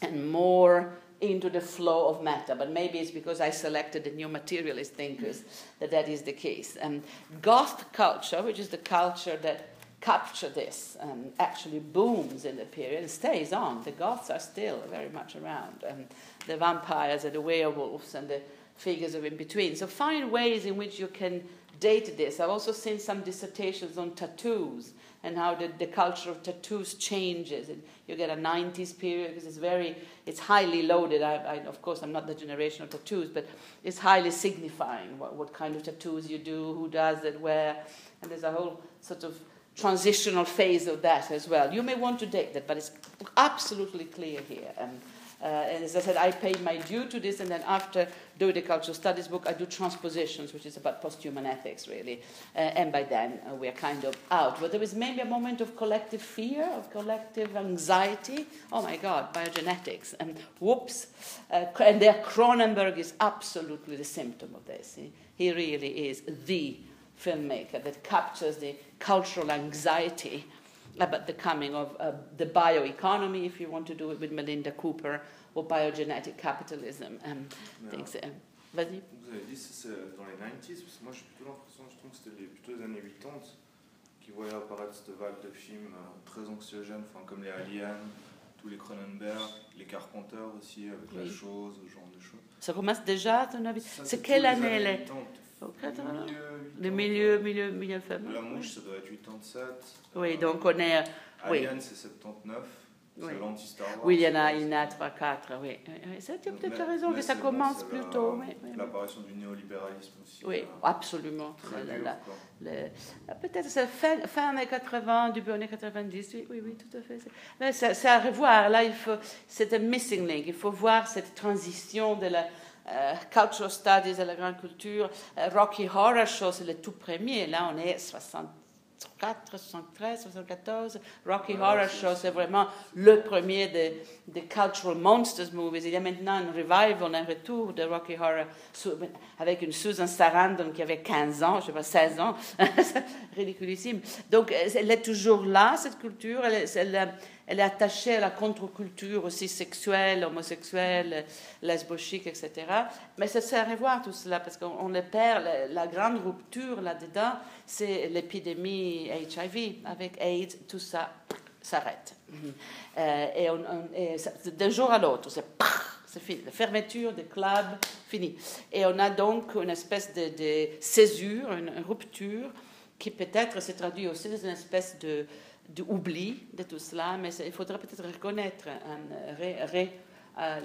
and more into the flow of matter. But maybe it's because I selected the new materialist thinkers that that is the case. And goth culture, which is the culture that captured this, um, actually booms in the period and stays on. The Goths are still very much around. Um, the vampires and the werewolves and the figures of in between. So find ways in which you can date this. I've also seen some dissertations on tattoos and how the, the culture of tattoos changes. And you get a 90s period because it's very, it's highly loaded. I, I, of course, I'm not the generation of tattoos, but it's highly signifying what, what kind of tattoos you do, who does it, where. And there's a whole sort of transitional phase of that as well. You may want to date that, but it's absolutely clear here. Um, Uh, and as I said, I paid my due to this, and then after doing the cultural studies book, I do transpositions, which is about post-human ethics, really. Uh, and by then, uh, we're kind of out. But there was maybe a moment of collective fear, of collective anxiety. Oh my God, biogenetics, and whoops. Uh, and there, Cronenberg is absolutely the symptom of this. He, he really is the filmmaker that captures the cultural anxiety about the coming of uh, the bioeconomy, if you want to do it with Melinda Cooper, or biogenetic capitalism and things. Uh, Vas-y. Vous avez dit c'est dans les 90s, parce que moi j'ai plutôt l'impression, je trouve que c'était plutôt les années 80 qui voyaient apparaître cette vague de films euh, très anxiogènes, enfin, comme les Aliens, tous les Cronenberg, les Carpenters aussi, avec Oui. la chose, ce genre de choses. Ça commence déjà, à ton avis? C'est quelle année les 80, 80, Le Le milieu, milieu, 80. milieu, fameux. La mouche, ça doit être 87. Oui, Euh, donc on est. oui. Alien, c'est 79. Oui. C'est l'anti-Star Wars. Oui, il y en a, il y en a 3, 4, oui. oui, oui. Ça, tu as peut-être raison mais que ça commence plus tôt. Oui, oui, oui. L'apparition du néolibéralisme aussi. Oui, euh, absolument. Ah, Peut-être c'est fin, fin années 80, début années 90, oui, oui, oui, tout à fait. C'est- Mais c'est c'est à revoir. Là, il faut, c'est un missing link. Il faut voir cette transition de la euh, cultural studies à la grande culture. Euh, Rocky Horror Show, c'est le tout premier. Là, on est 64, 73, 74. Rocky Horror Show, c'est vraiment le premier des cultural monsters movies. Il y a maintenant un revival, un retour de Rocky Horror avec une Susan Sarandon qui avait 15 ans, je sais pas, 16 ans. (laughs) Ridiculissime. Donc, elle est toujours là, cette culture. Elle elle elle est attachée à la contre-culture aussi sexuelle, homosexuelle, lesbochique, etc. Mais ça sert à revoir tout cela parce qu'on on le perd. La, grande rupture là-dedans, c'est l'épidémie HIV. Avec AIDS, tout ça s'arrête. Euh, et d'un jour à l'autre, c'est fini. La fermeture des clubs, fini. Et on a donc une espèce de, de césure, une rupture qui peut-être se traduit aussi dans une espèce de, de oubli de tout cela, mais il faudrait peut-être reconnaître, un, ré, ré- euh,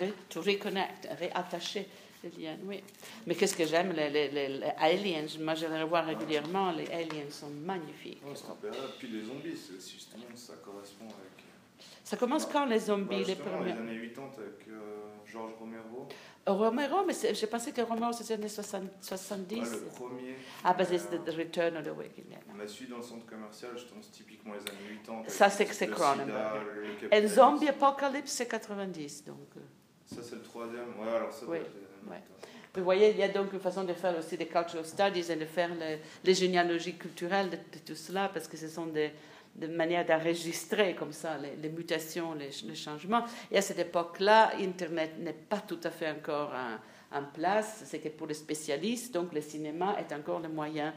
ré- to reconnect, réattacher les liens. Oui. Mais qu'est-ce que j'aime, les, les- les- les aliens, moi je les revois régulièrement, les aliens sont magnifiques. Ouais, c'est. Puis les zombies, justement, ça correspond avec. euh, Ça commence quand les bah, zombies, les justement, les premiers? années 80 avec euh, Georges Romero. Romero, mais c'est- j'ai pensé que Romero c'était les années 60 70. Ouais, le premier. ah, bah c'est euh, The Return of the Wicked Man. On a suivi dans le centre commercial, justement, c'est typiquement les années 80. avec Ça, c'est- c'est Cronenberg. Et. Zombie Apocalypse, c'est 90. Donc, euh. Ça, c'est le troisième. Ouais, alors ça, Oui, ouais. 80. Vous voyez, il y a donc une façon de faire aussi des cultural studies et de faire le- les généalogies culturelles de, de tout cela, parce que ce sont des, des manières d'enregistrer comme ça les, les mutations, les, les changements. Et à cette époque-là, Internet n'est pas tout à fait encore en, en place. C'est que pour les spécialistes, donc le cinéma est encore le moyen,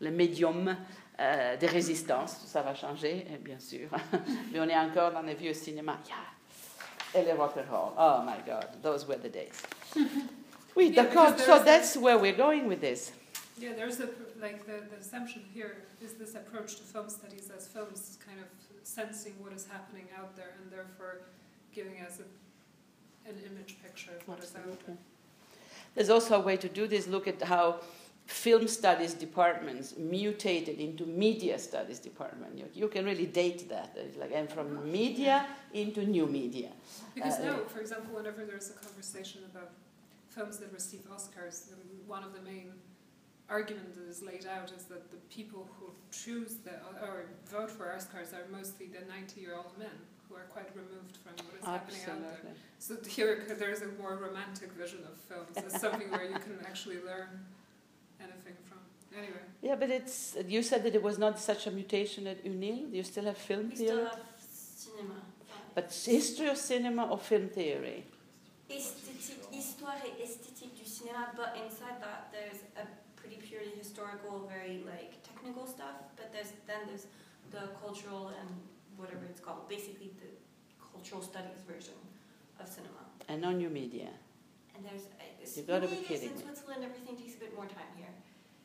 le médium euh, de résistance. Ça va changer, eh, bien sûr. (laughs) Mais on est encore dans les vieux cinémas. Yeah. Et le rock and roll. Oh my God, those were the days. (laughs) Oui, Yeah, d'accord. because So that's where we're going with this. Yeah, there's a like the, the assumption here is this approach to film studies as films is kind of sensing what is happening out there and therefore giving us a, an image picture of what is out there. There's also a way to do this. Look at how film studies departments mutated into media studies department. You, you can really date that. It's like and from media into new media. Because Uh, now, for example, whenever there's a conversation about films that receive Oscars, um, one of the main argument that is laid out is that the people who choose the or vote for Oscars are mostly the 90-year-old men who are quite removed from what is happening out there. Absolutely. So here there's a more romantic vision of films as something where you can (laughs) actually learn anything from. Anyway, Yeah, but it's. You said that it was not such a mutation at UNIL. You still have film We still have cinema. but history of cinema or film theory. Esthétique, histoire et esthétique du cinéma, but inside that there's a pretty purely historical, very like technical stuff. But there's then there's the cultural and whatever it's called, basically the cultural studies version of cinema. and on your media. And there's uh, You gotta be maybe kidding in. Switzerland everything takes a bit more time here.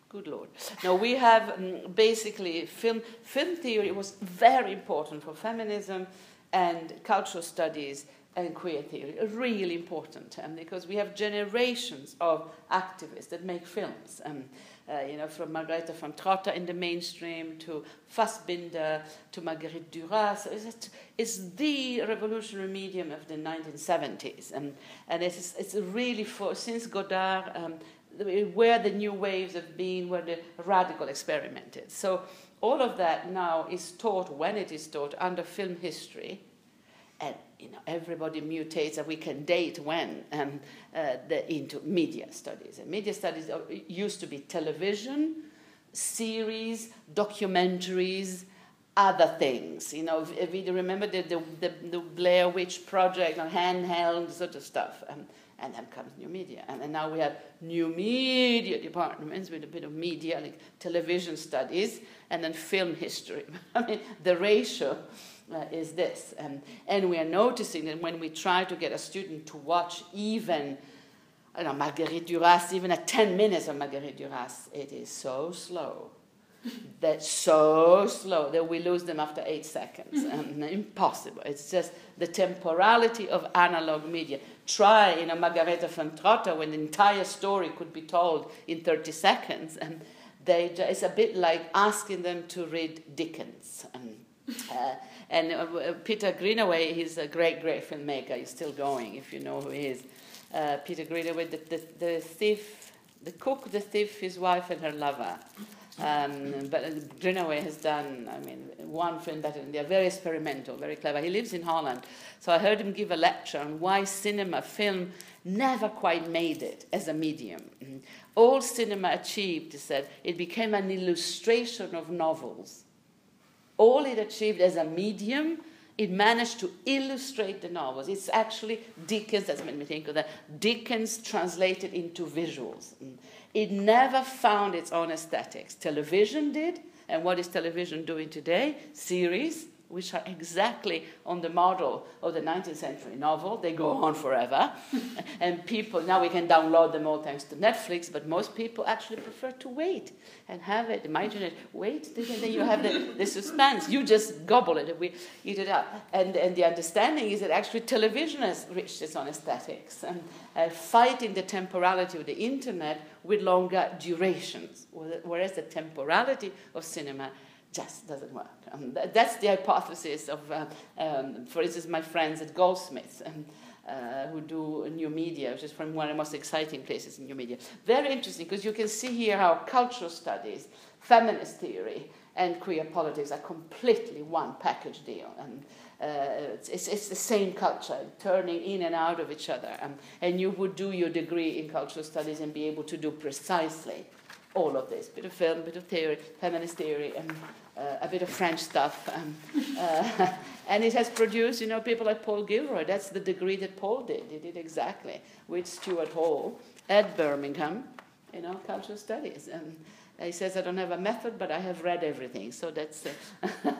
Good Lord. No, we have um, basically film, film theory was very important for feminism and cultural studies and queer theory. Really important um, because we have generations of activists that make films. Um, uh, you know, from Margarethe von Trotta in the mainstream to Fassbinder to Marguerite Duras. It's, it's the revolutionary medium of the 1970s. Um, and it's, it's really for, since Godard, um, where the new waves have been, where the radical experimented. So all of that now is taught, when it is taught, under film history. And you know, everybody mutates and we can date when uh, the, into media studies. And media studies used to be television, series, documentaries, other things. You know, if, you remember the, the, the, Blair Witch Project, on handheld sort of stuff. Um, and then comes new media. And, and now we have new media departments with a bit of media, like television studies, and then film history. (laughs) I mean, the ratio uh, is this. Um, and we are noticing that when we try to get a student to watch even I know, Marguerite Duras, even at 10 minutes of Marguerite Duras, it is so slow. (laughs) That's so slow that we lose them after eight seconds. Um, impossible. It's just the temporality of analog media. Try, you know, Margarethe von Trotta when the entire story could be told in 30 seconds. And they, it's a bit like asking them to read Dickens. And, (laughs) uh, and uh, uh, Peter Greenaway, he's a great, great filmmaker. He's still going, if you know who he is. Uh, Peter Greenaway, the, the, the thief, the cook, the thief, his wife, and her lover. Um, but uh, Greenaway has done, I mean, one film better than the other. Very experimental, very clever. He lives in Holland. So I heard him give a lecture on why cinema, film, never quite made it as a medium. All cinema achieved, he said, it became an illustration of novels. All it achieved as a medium, it managed to illustrate the novels. It's actually Dickens, that's made me think of that, Dickens translated into visuals. It never found its own aesthetics. Television did, and what is television doing today? Series, which are exactly on the model of the 19th century novel. They go on forever. (laughs) and people, now we can download them all thanks to Netflix, but most people actually prefer to wait and have it. Imagine it, wait, and then you have the, the suspense. You just gobble it and we eat it up. And, and the understanding is that actually television has reached its own aesthetics and uh, fighting the temporality of the internet with longer durations, whereas the temporality of cinema just doesn't work. Um, that's the hypothesis of, uh, um, for instance, my friends at Goldsmiths. Um, uh, who do new media, which is from one of the most exciting places in new media. Very interesting because you can see here how cultural studies, feminist theory, and queer politics are completely one package deal. And uh, it's, it's, the same culture, turning in and out of each other. Um, and you would do your degree in cultural studies and be able to do precisely all of this bit of film, bit of theory, feminist theory, and uh, a bit of French stuff. Um, uh, (laughs) and it has produced, you know, people like Paul Gilroy. That's the degree that Paul did. He did exactly with Stuart Hall at Birmingham, you know, cultural studies. And he says, I don't have a method, but I have read everything. So that's. Uh, (laughs)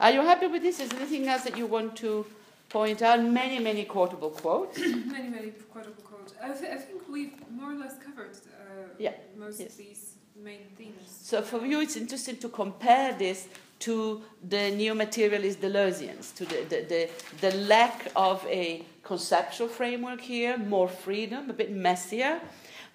Are you happy with this? Is there anything else that you want to point out? Many, many quotable quotes. (clears throat) many, many quotable quotes. I, th- I, think we've more or less covered uh, yeah. most yes. of these main themes. So for you, it's interesting to compare this to the neo-materialist Deleuzians, to the, the, the, the lack of a conceptual framework here, more freedom, a bit messier,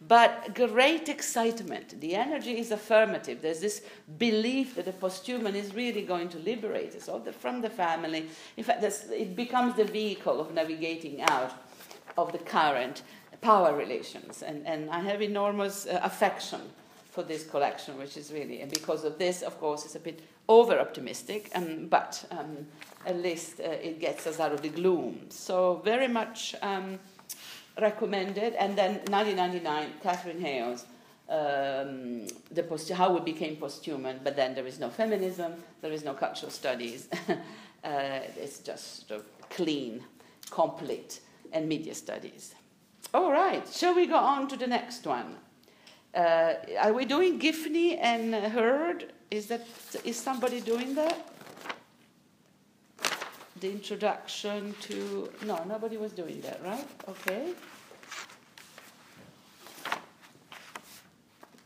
but great excitement. The energy is affirmative. There's this belief that the posthuman is really going to liberate us from the family. In fact, it becomes the vehicle of navigating out of the current power relations. And, and I have enormous uh, affection for this collection, which is really, and because of this, of course, it's a bit over optimistic, um, but um, at least uh, it gets us out of the gloom. So, very much um, recommended. And then 1999, Katherine Hayles. Um, the post- how we became posthuman, but then there is no feminism, there is no cultural studies. (laughs) uh, it's just uh, clean, complete, and media studies. All right, shall we go on to the next one? Uh, are we doing Giffney and Hird? Is that is somebody doing that? The introduction to no, nobody was doing that, right? Okay.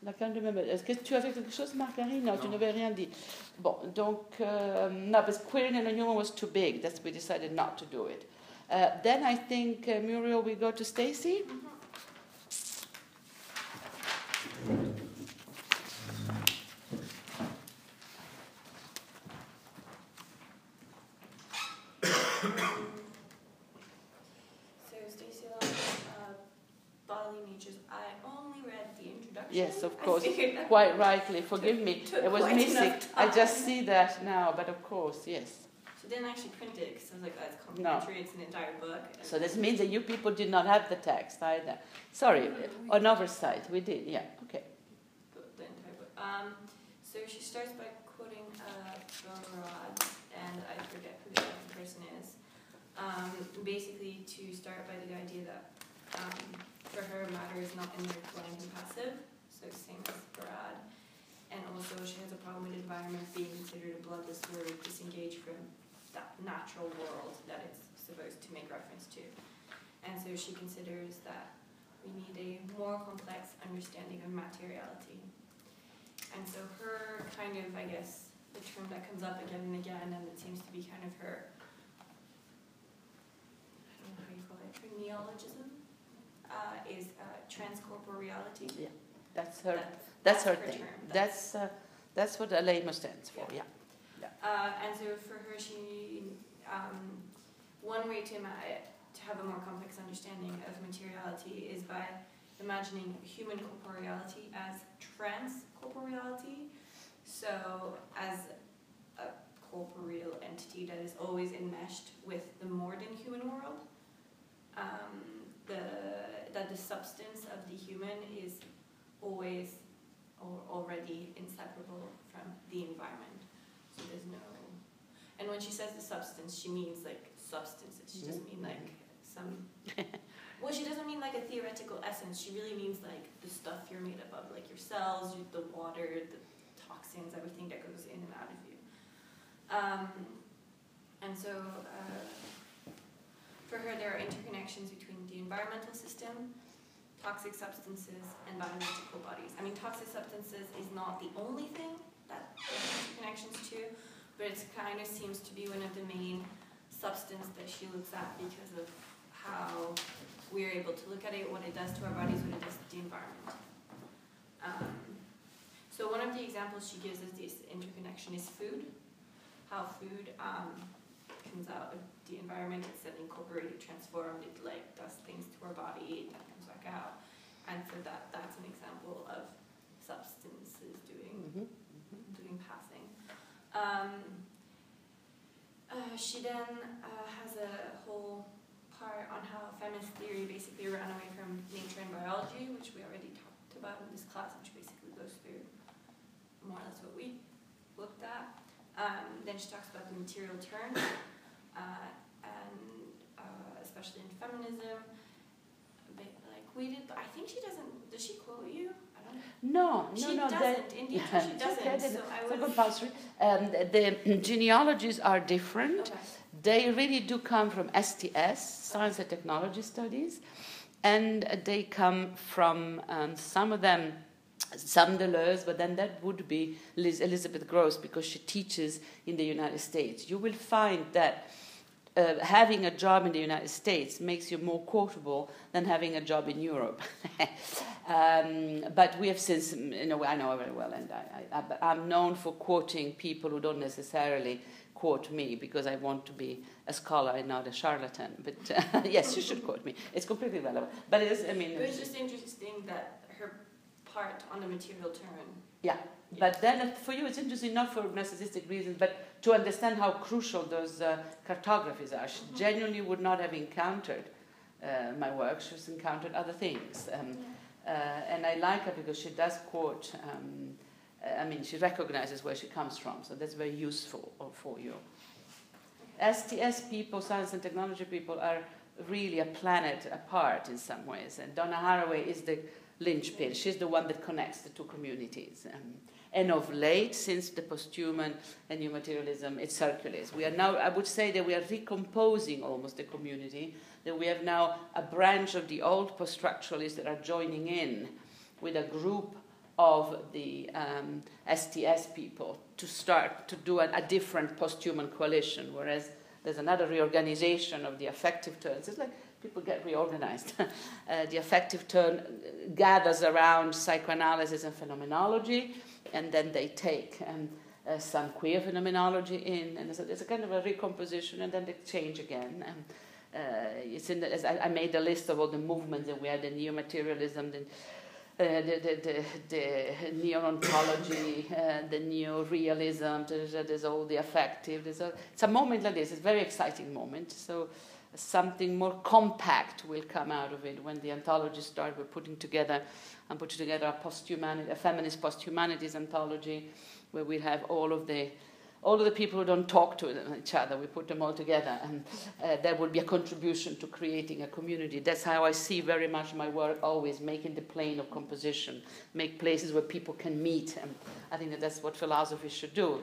I can't remember. Est-ce que tu avais quelque chose, Marguerite? No, tu Non. n'avais rien dit. Bon, donc, um, no, but queering and human was too big. That's we decided not to do it. Uh, then I think uh, Muriel, we go to Stacy. So Stacy Long, uh, bodily natures. I only read the introduction. Yes, of course. Quite rightly, forgive me. It was missing. I just see that now, but of course, yes. She didn't actually print it because I was like, oh, it's No. complimentary. It's an entire book. So this means that you people did not have the text either. Sorry, on oversight, we did. Yeah, okay. the entire book. Um, so she starts by quoting uh, Barad, and I forget who the other person is. Um, basically, to start by the idea that um, for her, matter is not inert, blank, and passive, so same as Barad. And also, she has a problem with environment being considered a bloodless word, disengaged from that natural world that it's supposed to make reference to. And so she considers that we need a more complex understanding of materiality. And so her kind of, I guess, the term that comes up again and again, and it seems to be kind of her, I don't know how you call it, her neologism, uh, is uh, transcorporeality. Yeah, That's her. That- That's her her thing. term. That's uh, that's what Alaimo stands for. Yeah. Uh, and so for her, she, um, one way to, to have a more complex understanding of materiality is by imagining human corporeality as transcorporeality. So as a corporeal entity that is always enmeshed with the more than human world. Um, the, that the substance of the human is always or already inseparable from the environment. So there's no. And when she says the substance, she means like substances. She doesn't mean like some. (laughs) well, she doesn't mean like a theoretical essence. She really means like the stuff you're made up of, like your cells, the water, the toxins, everything that goes in and out of you. Um, and so, uh, for her, there are interconnections between the environmental system, toxic substances, and biological bodies. I mean, toxic substances is not the only thing that there's interconnections to, but it kind of seems to be one of the main substance that she looks at because of how we're able to look at it, what it does to our bodies, what it does to the environment. Um, so one of the examples she gives is this interconnection is food, how food um, comes out of the environment, it's then incorporated, transformed, it like does things to our body, out. And so that that's an example of substances doing Mhm. doing passing. Um, uh, she then uh, has a whole part on how feminist theory basically ran away from nature and biology, which we already talked about in this class, which basically goes through more or less what we looked at. Um, then she talks about the material turn, (coughs) uh, and uh, especially in feminism, a bit like we did. But I think she doesn't. Does she quote you? I don't know. No, no, She no. doesn't. that- Indeed, Yeah, she doesn't. okay, so I It's not would. compulsory. Um, the the genealogies are different. Okay. They really do come from STS, Science and Technology Studies, and they come from um, some of them, some Deleuze, but then that would be Liz, Elizabeth Grosz because she teaches in the United States. You will find that uh, having a job in the United States makes you more quotable than having a job in Europe. (laughs) um, but we have since, you know, I know very well, and I, I- I'm known for quoting people who don't necessarily quote me because I want to be a scholar and not a charlatan. But uh, (laughs) yes, you should quote me. It's completely relevant. But it is, I mean, It was just interesting that her part on the material turn. Yeah. But then uh, for you, it's interesting not for narcissistic reasons, but to understand how crucial those uh, cartographies are. She genuinely would not have encountered uh, my work. She's encountered other things. Um, uh, and I like her because she does quote, um, uh, I mean, she recognizes where she comes from, so that's very useful uh, for you. STS people, science and technology people, are really a planet apart in some ways, and Donna Haraway is the linchpin. She's the one that connects the two communities. Um, and of late, since the posthuman and new materialism, it circulates. We are now, I would say that we are recomposing almost the community, that we have now a branch of the old post structuralists that are joining in with a group of the um, STS people to start to do a, a different post-human coalition, whereas there's another reorganization of the affective turns. It's like people get reorganized. (laughs) uh, the affective turn gathers around psychoanalysis and phenomenology, and then they take um, uh, some queer phenomenology in, and a, there's a, kind of a recomposition, and then they change again. Um, uh, it's in the, I, I, made a list of all the movements that we had: the neo materialism, the uh, the, the, the, the neo-ontology, uh, the neo-realism, there's, there's, all the affective. There's a, it's a moment like this, it's a very exciting moment. So something more compact will come out of it when the anthologists start with putting together and putting together a post-humanity, a feminist post-humanities anthology, where we have all of the all of the people who don't talk to each other, we put them all together, and uh, there will be a contribution to creating a community. That's how I see very much my work always making the plane of composition, make places where people can meet. And I think that that's what philosophy should do,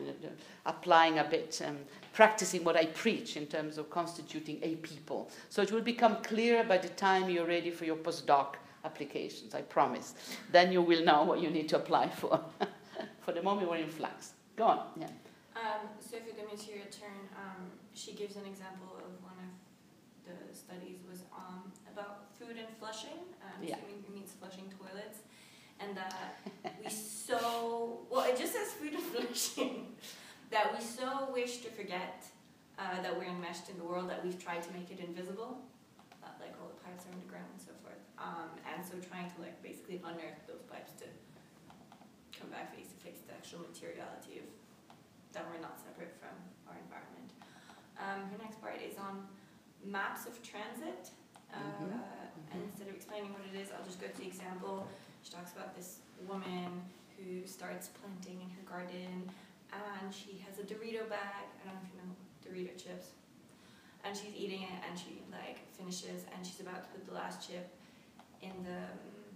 applying a bit, and practicing what I preach in terms of constituting a people. So it will become clear by the time you're ready for your postdoc applications, I promise. Then you will know what you need to apply for. (laughs) for the moment, we're in flux. Go on. Yeah. Um, Sophie de turn, um, she gives an example of one of the studies was um, about food and flushing. Um, yeah. It means flushing toilets. And that we (laughs) so, well, it just says food and flushing, that we so wish to forget uh, that we're enmeshed in the world that we've tried to make it invisible. That, like all the pipes are underground and so forth. Um, and so trying to like basically unearth those pipes to come back face to face to actual materiality of that we're not separate from our environment. Um, her next part is on maps of transit. Uh, mm-hmm. Mm-hmm. And instead of explaining what it is, I'll just go to the example. She talks about this woman who starts planting in her garden, and she has a Dorito bag. I don't know if you know Dorito chips. And she's eating it, and she like finishes, and she's about to put the last chip in the um,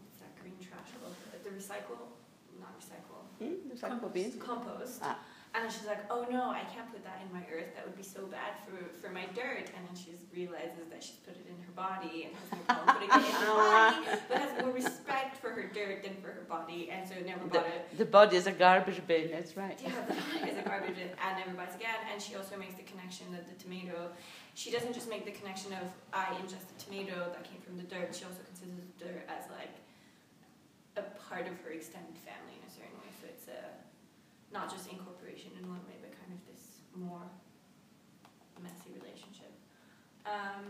what's that green trash called? The recycle, not recycle. Mm, recycle bins. Compost. Ah. And she's like, oh no, I can't put that in my earth. That would be so bad for, for my dirt. And then she realizes that she's put it in her body and has no problem putting it in her (laughs) body, but has more respect for her dirt than for her body. And so never bought it. The body is a garbage bin, that's right. Yeah, the body is a garbage bin and never buys again. And she also makes the connection that the tomato, she doesn't just make the connection of, I ingest a tomato that came from the dirt. She also considers the dirt as like a part of her extended family in a certain way. So it's a not just incorporation in one way, but kind of this more messy relationship. Um,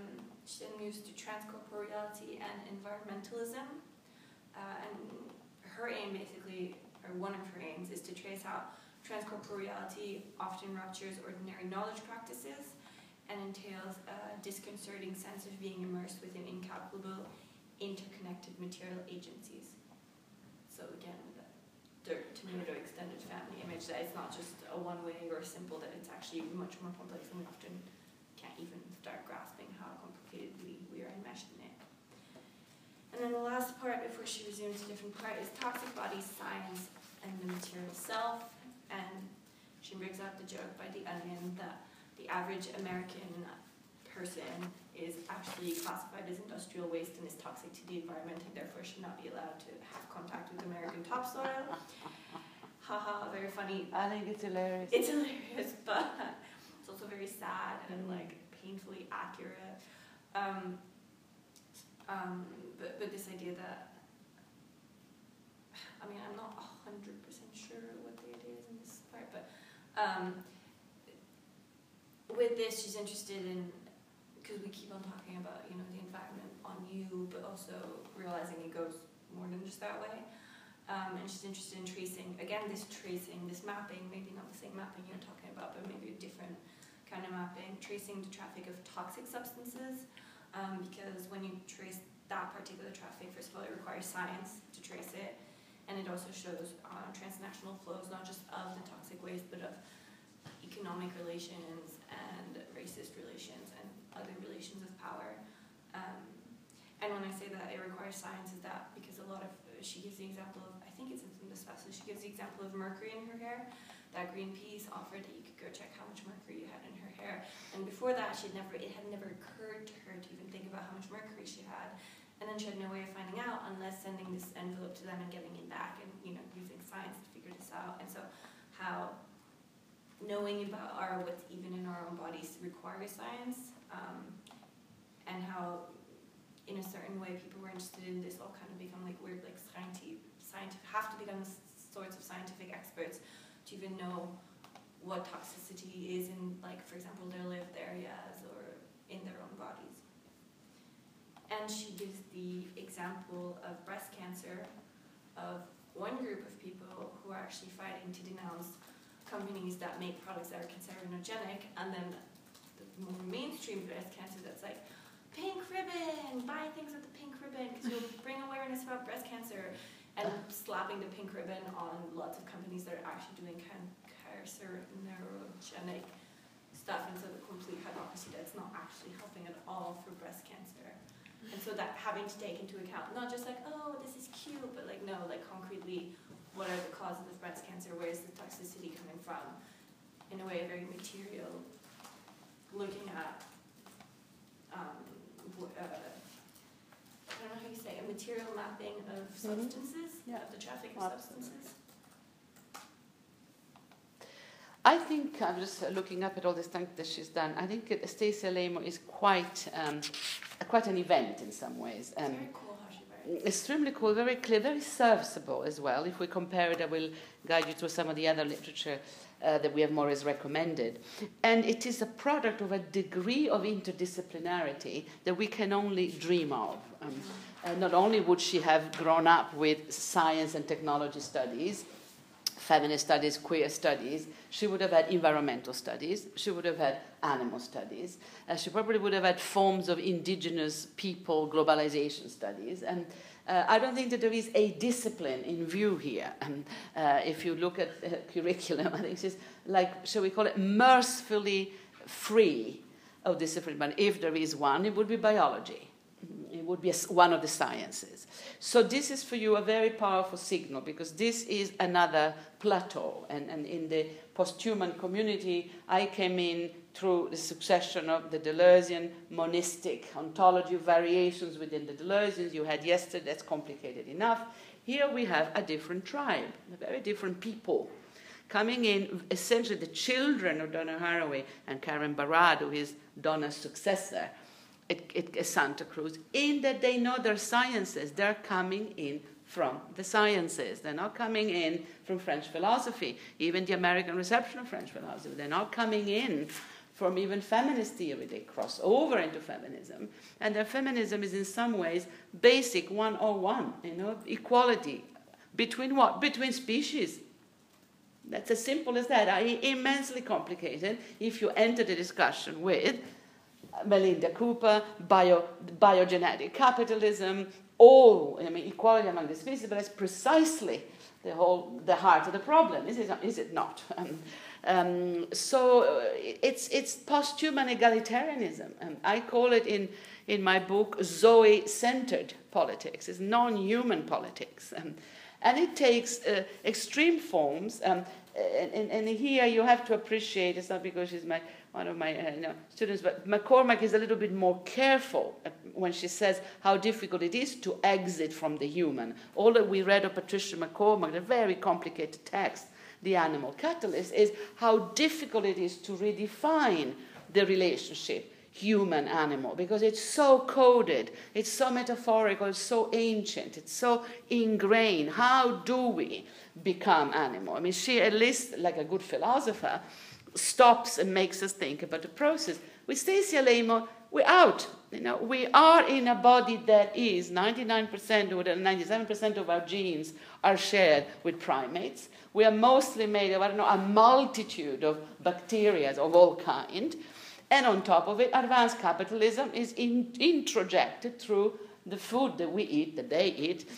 she then moves to transcorporeality and environmentalism. Uh, and her aim, basically, or one of her aims, is to trace how transcorporeality often ruptures ordinary knowledge practices and entails a disconcerting sense of being immersed within incalculable, interconnected material agencies. So again, dirt tomato extended family image that it's not just a one way or simple, that it's actually much more complex and we often can't even start grasping how complicatedly we are enmeshed in it. And then the last part before she resumes a different part is toxic body science and the material self. And she brings out the joke by the onion that the average American person is actually classified as industrial waste and is toxic to the environment and therefore should not be allowed to have contact with American topsoil. (laughs) Haha, very funny. I think it's hilarious. It's hilarious, (laughs) but it's also very sad and mm. like painfully accurate. Um, um, but, but this idea that, I mean, I'm not 100% sure what the idea is in this part, but um, with this, she's interested in because we keep on talking about you know the environment on you, but also realizing it goes more than just that way. Um, and she's interested in tracing again this tracing, this mapping, maybe not the same mapping you're talking about, but maybe a different kind of mapping, tracing the traffic of toxic substances. Um, because when you trace that particular traffic, first of all, it requires science to trace it, and it also shows uh, transnational flows, not just of the toxic waste, but of economic relations and racist relations and other relations of power. Um, and when I say that it requires science, is that because a lot of she gives the example of I think it's in this passage. She gives the example of mercury in her hair. That Greenpeace offered that you could go check how much mercury you had in her hair. And before that, she'd never it had never occurred to her to even think about how much mercury she had. And then she had no way of finding out unless sending this envelope to them and getting it back and, you know, using science to figure this out. And so how knowing about our what's even in our own bodies requires science, um, and how in a certain way people were interested in this all kind of become like weird like scientific, scientific have to become sorts of scientific experts to even know what toxicity is in like for example their lived areas or in their own bodies. And she gives the example of breast cancer of one group of people who are actually fighting to denounce companies that make products that are carcinogenic, and then mainstream breast cancer that's like, pink ribbon, buy things with the pink ribbon because you'll bring awareness about breast cancer, and slapping the pink ribbon on lots of companies that are actually doing carcinogenic stuff, and so the complete hypocrisy that's not actually helping at all for breast cancer. And so that having to take into account not just like, oh, this is cute, but like, no, like concretely, what are the causes of breast cancer? Where is the toxicity coming from? In a way, very material, looking at, um, uh, I don't know how you say, a material mapping of mm-hmm. substances, yeah. of the traffic of Absolutely. substances. I think I'm just looking up at all this stuff that she's done. I think Stacy Alaimo is quite um, quite an event in some ways. Um, very cool how she writes. Extremely cool, very clear, very serviceable as well. If we compare it, I will guide you through some of the other literature uh, that we have more as recommended. And it is a product of a degree of interdisciplinarity that we can only dream of. Um, uh, not only would she have grown up with science and technology studies, feminist studies, queer studies. She would have had environmental studies. She would have had animal studies. Uh, she probably would have had forms of indigenous people globalization studies. And uh, I don't think that there is a discipline in view here. And uh, if you look at uh, curriculum, (laughs) I think it's like, shall we call it, mercifully free of discipline. But if there is one, it would be biology. It would be one of the sciences. So this is for you a very powerful signal because this is another plateau. And, and in the post-human community, I came in through the succession of the Deleuzian monistic ontology variations within the Deleuzians. You had yesterday, that's complicated enough. Here we have a different tribe, a very different people coming in, essentially the children of Donna Haraway and Karen Barad, who is Donna's successor, at, at Santa Cruz in that they know their sciences. They're coming in from the sciences. They're not coming in from French philosophy, even the American reception of French philosophy. They're not coming in from even feminist theory. They cross over into feminism. And their feminism is in some ways basic 101, you know, equality. Between what? Between species. That's as simple as that. I, immensely complicated if you enter the discussion with Melinda Cooper, bio, biogenetic capitalism, all, I mean, equality among the species, but that's precisely the whole, the heart of the problem, is it, is it not? Um, (laughs) um, so uh, it's, it's post-human egalitarianism. Um, I call it in, in my book Zoe-centered politics. It's non-human politics. Um, and it takes uh, extreme forms. Um, and, and, here you have to appreciate, it's not because she's my one of my uh, students, but MacCormack is a little bit more careful when she says how difficult it is to exit from the human. All that we read of Patricia MacCormack, a very complicated text, The Animal Catalyst, is how difficult it is to redefine the relationship human animal because it's so coded, it's so metaphorical, it's so ancient, it's so ingrained. How do we become animal? I mean, she, at least like a good philosopher, stops and makes us think about the process. With Stacy Alaimo, we're out. You know, we are in a body that is 99% or 97% of our genes are shared with primates. We are mostly made of, I don't know, a multitude of bacteria of all kind. And on top of it, advanced capitalism is in, introjected through the food that we eat, that they eat.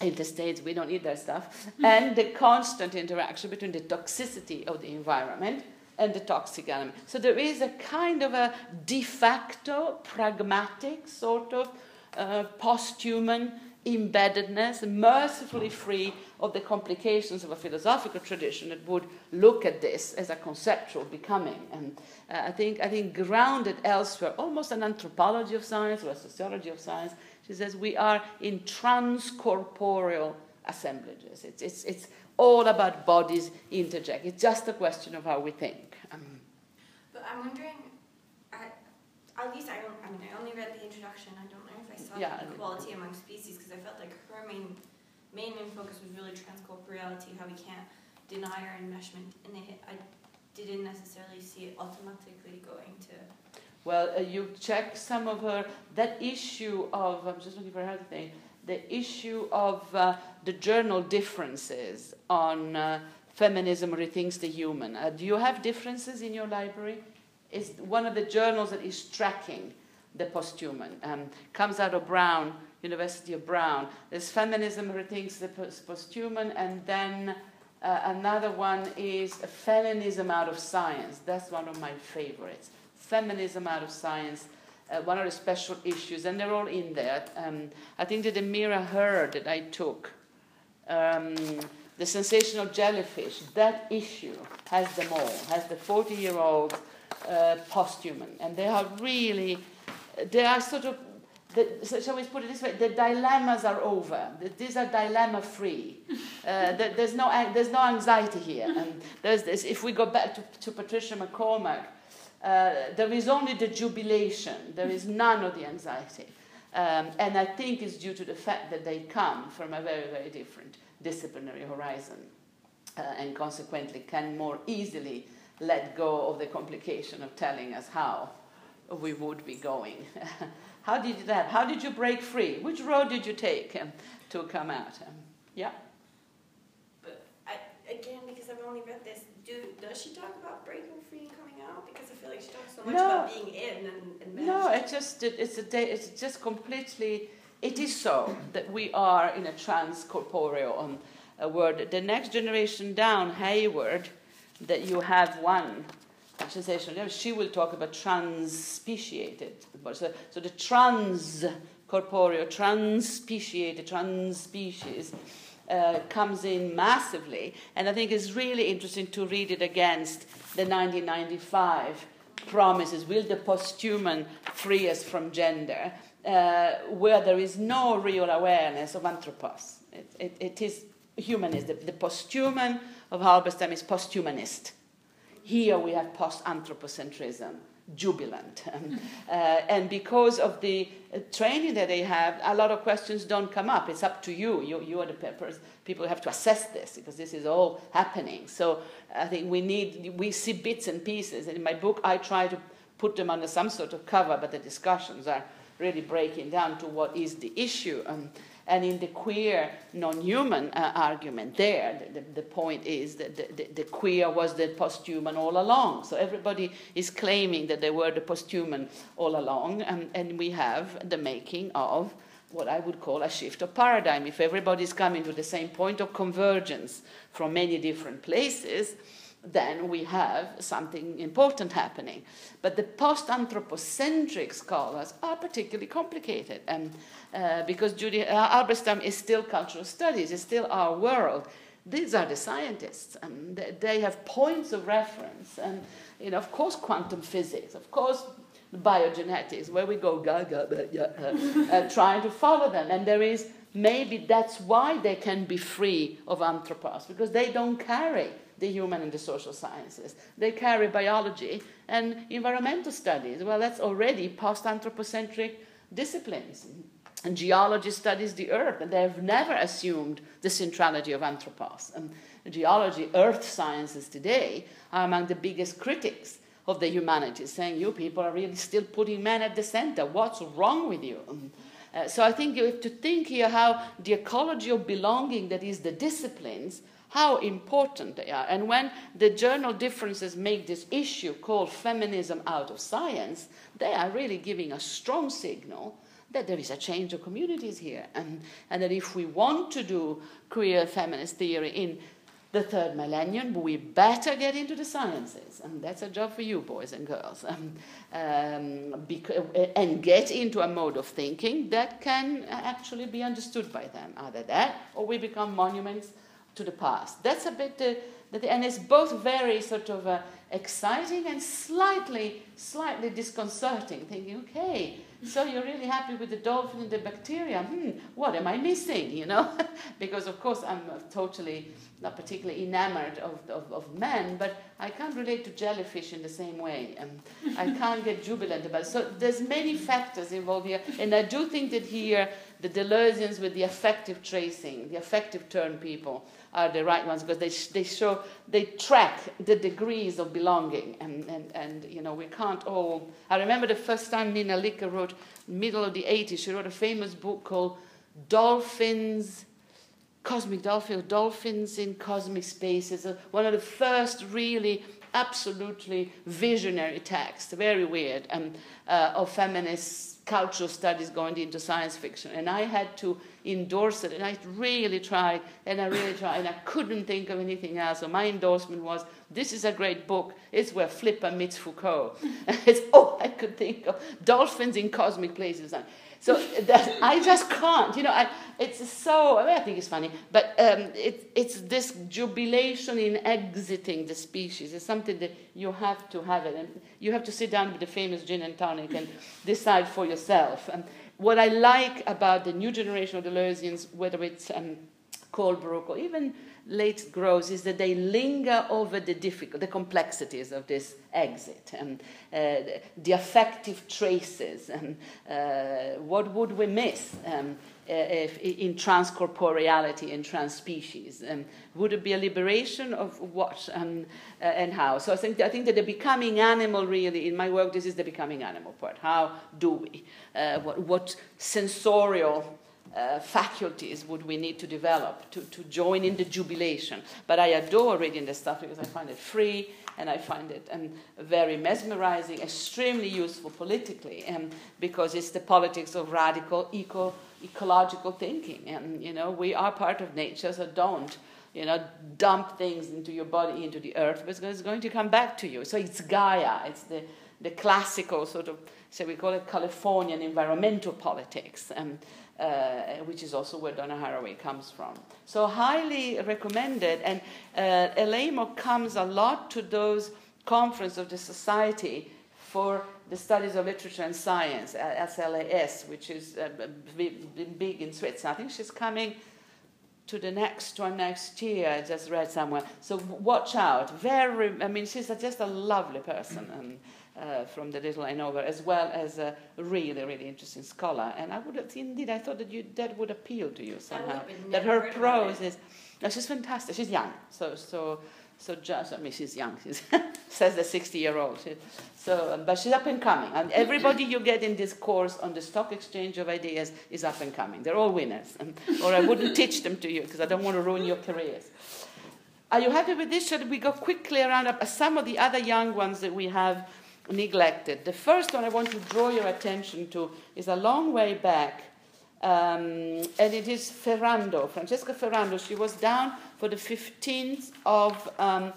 In the States, we don't eat that stuff. and the constant interaction between the toxicity of the environment and the toxic element. So there is a kind of a de facto, pragmatic sort of uh, post-human embeddedness, mercifully free of the complications of a philosophical tradition that would look at this as a conceptual becoming. And uh, I, think, I think grounded elsewhere, almost an anthropology of science or a sociology of science, She says we are in transcorporeal assemblages. It's, it's, it's all about bodies interject. It's just a question of how we think. Um, but I'm wondering, I, at least I, don't, I mean, I only read the introduction. I don't know if I saw yeah, equality among species because I felt like her main, main main focus was really transcorporeality, how we can't deny our enmeshment, and it, I didn't necessarily see it automatically going to. Well, uh, you check some of her that issue of I'm just looking for her thing the issue of uh, the journal differences on uh, feminism rethinks the human. Uh, do you have differences in your library? Is one of the journals that is tracking the posthuman. Um, comes out of Brown, University of Brown. There's Feminism Rethinks the Posthuman, and then uh, another one is Feminism Out of Science. That's one of my favorites. Feminism Out of Science uh, one of the special issues, and they're all in there. Um, I think that the Myra Hird that I took, um, the sensational jellyfish, that issue has them all, has the 40 year old uh, posthuman, and they are really, they are sort of, the, shall we put it this way, the dilemmas are over. These are dilemma free. Uh, there's, no, there's no anxiety here. And there's this, if we go back to, to Patricia MacCormack, uh, there is only the jubilation, there is none of the anxiety. Um, and I think it's due to the fact that they come from a very, very different disciplinary horizon uh, and consequently can more easily let go of the complication of telling us how we would be going. (laughs) how did that? How did you break free? Which road did you take um, to come out? Um, yeah. But I, again, because I've only read this, do, does she talk about breaking free and coming out? Because feel like she talks so much no. about being in and, and No, it just it's a day. it's just completely. It is so that we are in a transcorporeal um, a word. The next generation down, Hayward, that you have one sensation. She will talk about transspeciated. So, so the transcorporeal, transspeciated, transspecies uh, comes in massively. And I think it's really interesting to read it against the 1995 promises will the posthuman free us from gender, uh, where there is no real awareness of anthropos. It, it, it is humanist. The, the posthuman of Halberstam is posthumanist. Here we have post anthropocentrism jubilant. (laughs) uh, and because of the uh, training that they have, a lot of questions don't come up. It's up to you. You, you are the peppers. People have to assess this because this is all happening. So I think we need, we see bits and pieces. And in my book, I try to put them under some sort of cover, but the discussions are really breaking down to what is the issue. Um, and in the queer non human uh, argument, there, the, the, point is that the, the, the, queer was the posthuman all along. So everybody is claiming that they were the posthuman all along, and, and we have the making of what I would call a shift of paradigm. If everybody is coming to the same point of convergence from many different places, then we have something important happening. But the post anthropocentric scholars are particularly complicated. And, uh, because Judy uh, Halberstam is still cultural studies, it's still our world. These are the scientists, and they have points of reference. And, you know, of course, quantum physics, of course, biogenetics, where we go gaga, uh, uh, trying to follow them. And there is maybe that's why they can be free of anthropos, because they don't carry the human and the social sciences. They carry biology and environmental studies. Well, that's already post anthropocentric disciplines. And geology studies the earth, and they've never assumed the centrality of anthropos. And geology, earth sciences today, are among the biggest critics of the humanities, saying you people are really still putting man at the center. What's wrong with you? Uh, so I think you have to think here how the ecology of belonging, that is the disciplines, how important they are. And when the journal differences make this issue called feminism out of science, they are really giving a strong signal that there is a change of communities here. And, and that if we want to do queer feminist theory in the third millennium, we better get into the sciences. And that's a job for you, boys and girls. Um, um, and get into a mode of thinking that can actually be understood by them. Either that, or we become monuments to the past. That's a bit, uh, and it's both very sort of uh, exciting and slightly slightly disconcerting, thinking, okay, so you're really happy with the dolphin and the bacteria. Hmm, what am I missing, you know? (laughs) because, of course, I'm totally not particularly enamored of, of, of, men, but I can't relate to jellyfish in the same way. and I can't get jubilant about it. So there's many factors involved here, and I do think that here the Deleuzians with the affective tracing, the affective turn people, are the right ones because they, they show, they track the degrees of belonging. And, and, and, you know, we can't all. I remember the first time Nina Lykke wrote, middle of the 80s, she wrote a famous book called Dolphins cosmic dolphins, dolphins in cosmic spaces, uh, one of the first really absolutely visionary texts, very weird, um, uh, of feminist cultural studies going into science fiction. And I had to endorse it, and I really tried, and I really tried, and I couldn't think of anything else. So my endorsement was, this is a great book. It's where Flipper meets Foucault. (laughs) it's all I could think of. Dolphins in cosmic places. So I just can't, you know, I, it's so, I, mean, I think it's funny, but um, it, it's this jubilation in exiting the species. It's something that you have to have it. And you have to sit down with the famous gin and tonic and (laughs) decide for yourself. And what I like about the new generation of Deleuzians, whether it's um, Colebrook or even Liz Grosz is that they linger over the difficult, the complexities of this exit and uh, the affective traces and uh, what would we miss um, uh, if, in transcorporeality and transspecies? Um, would it be a liberation of what and, uh, and how? So I think, I think that the becoming animal really, in my work, this is the becoming animal part. How do we? Uh, what, what sensorial uh, faculties would we need to develop to, to join in the jubilation. But I adore reading this stuff because I find it free and I find it um, very mesmerizing, extremely useful politically, um, because it's the politics of radical eco ecological thinking. And you know, we are part of nature, so don't you know dump things into your body into the earth because it's going to come back to you. So it's Gaia. It's the the classical sort of, so we call it Californian environmental politics. Um, uh, which is also where Donna Haraway comes from. So highly recommended, and uh, comes a lot to those conferences of the Society for the Studies of Literature and Science, SLAS, which is uh, big in Switzerland. I think she's coming to the next one next year. I just read somewhere. So watch out. Very, I mean, she's just a lovely person. And, uh, from the little I know her, as well as a really, really interesting scholar. And I would have, indeed, I thought that you, that would appeal to you somehow. That her prose is, no, she's fantastic. She's young, so so so just, I mean, she's young. (laughs) She says the 60 year old. She, so, um, but she's up and coming. And everybody you get in this course on the stock exchange of ideas is up and coming. They're all winners. And, or I wouldn't (laughs) teach them to you because I don't want to ruin your careers. Are you happy with this? Should we go quickly around up some of the other young ones that we have neglected. The first one I want to draw your attention to is a long way back, um, and it is Ferrando, Francesca Ferrando. She was down for the 15th of um,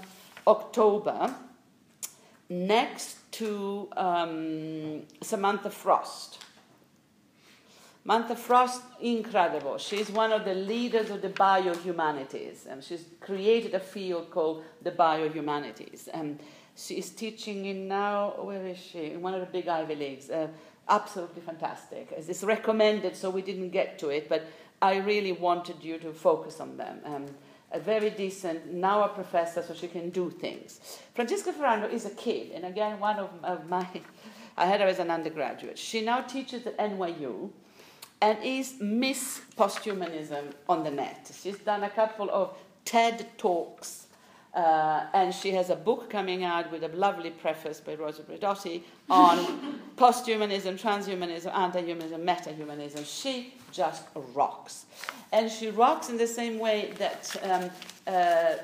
October next to um, Samantha Frost. Samantha Frost, incredible. She's one of the leaders of the biohumanities, and she's created a field called the biohumanities. And she is teaching in now, where is she? In one of the big Ivy Leagues. Uh, absolutely fantastic. It's recommended, so we didn't get to it, but I really wanted you to focus on them. Um, a very decent, now a professor, so she can do things. Francesca Ferrando is a kid, and again, one of, of my, I had her as an undergraduate. She now teaches at NYU and is Miss Posthumanism on the net. She's done a couple of TED Talks uh, and she has a book coming out with a lovely preface by Rosi Braidotti on (laughs) posthumanism, transhumanism, anti-humanism, meta-humanism. She just rocks. And she rocks in the same way that um, uh,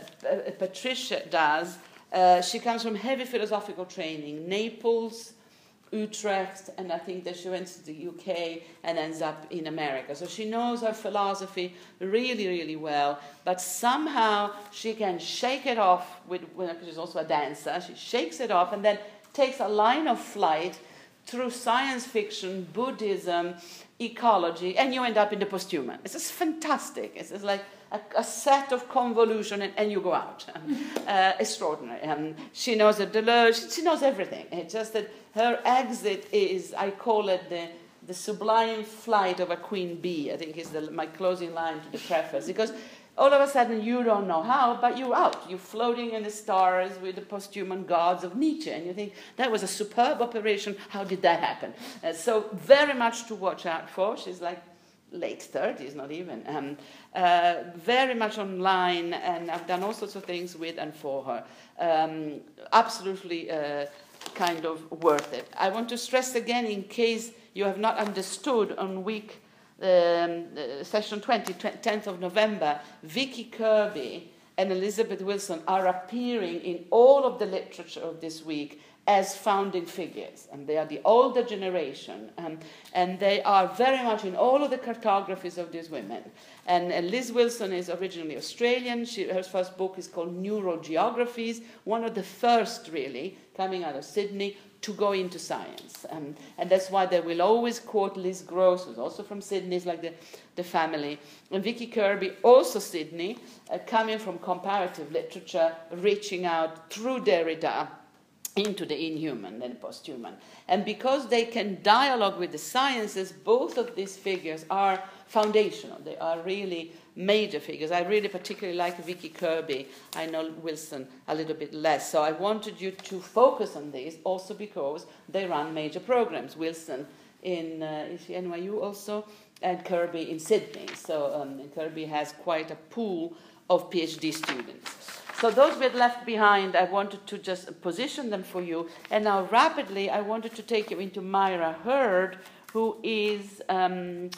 Patricia does. Uh, she comes from heavy philosophical training, Naples, Utrecht, and I think that she went to the UK and ends up in America. So she knows her philosophy really, really well, but somehow she can shake it off with, because she's also a dancer, she shakes it off and then takes a line of flight through science fiction, Buddhism, ecology, and you end up in the posthuman. It's just fantastic. It's just like a, a set of convolution and, and you go out. (laughs) uh, extraordinary. Um, she knows the Deleuze, she knows everything. It's just that her exit is, I call it the, the sublime flight of a queen bee, I think is the, my closing line to the preface. Because all of a sudden you don't know how, but you're out. You're floating in the stars with the posthuman gods of Nietzsche, and you think that was a superb operation. How did that happen? Uh, so very much to watch out for. She's like late 30s, not even. Um, uh, very much online, and I've done all sorts of things with and for her. Um, absolutely uh, kind of worth it. I want to stress again, in case you have not understood, on week um, uh, session 20, 10th of November, Vicky Kirby and Elizabeth Wilson are appearing in all of the literature of this week as founding figures. And they are the older generation, um, and they are very much in all of the cartographies of these women. And uh, Liz Wilson is originally Australian. She, her first book is called Neural Geographies, one of the first, really, coming out of Sydney to go into science. Um, and that's why they will always quote Liz Grosz, who's also from Sydney, it's like the, the family. And Vicky Kirby, also Sydney, uh, coming from comparative literature, reaching out through Derrida into the inhuman and posthuman. And because they can dialogue with the sciences, both of these figures are foundational. They are really major figures. I really particularly like Vicky Kirby. I know Wilson a little bit less. So I wanted you to focus on these also because they run major programs. Wilson in uh, is NYU also, and Kirby in Sydney. So um, Kirby has quite a pool of PhD students. So those we had left behind, I wanted to just position them for you. And now rapidly, I wanted to take you into Myra Hird, who is um,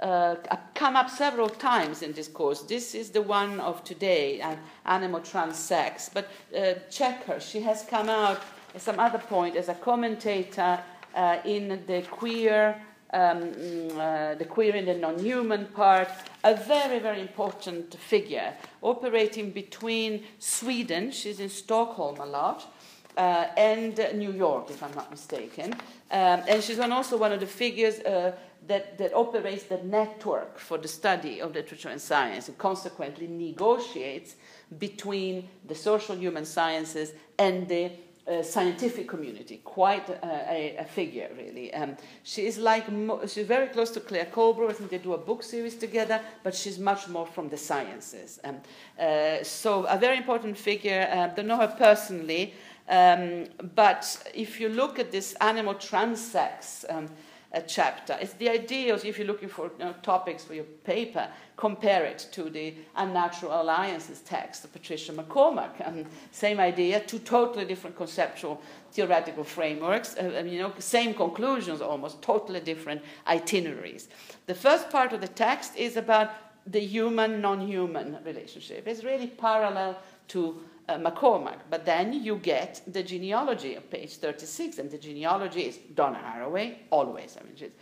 uh, come up several times in this course. This is the one of today, uh, animal transsex. But uh, check her. She has come out at some other point as a commentator uh, in the queer, um, mm, uh, the queer and the non-human part. A very, very important figure, operating between Sweden. She's in Stockholm a lot. Uh, and New York, if I'm not mistaken. Um, and she's also one of the figures that, that operates the network for the study of literature and science and consequently negotiates between the social human sciences and the scientific community, quite a, a figure, really. Um, she is like, mo- she's very close to Claire Colebrook. I think they do a book series together, but she's much more from the sciences. Um, uh, so, a very important figure. I uh, don't know her personally, um, but if you look at this animal transsex, um, a chapter. It's the idea if you're looking for you know, topics for your paper, compare it to the Unnatural Alliances text of Patricia MacCormack. And same idea, two totally different conceptual theoretical frameworks, uh, you know, same conclusions almost, totally different itineraries. The first part of the text is about the human non human relationship. It's really parallel to uh, MacCormack. But then you get the genealogy of page 36, and the genealogy is Donna Haraway, always. I mean,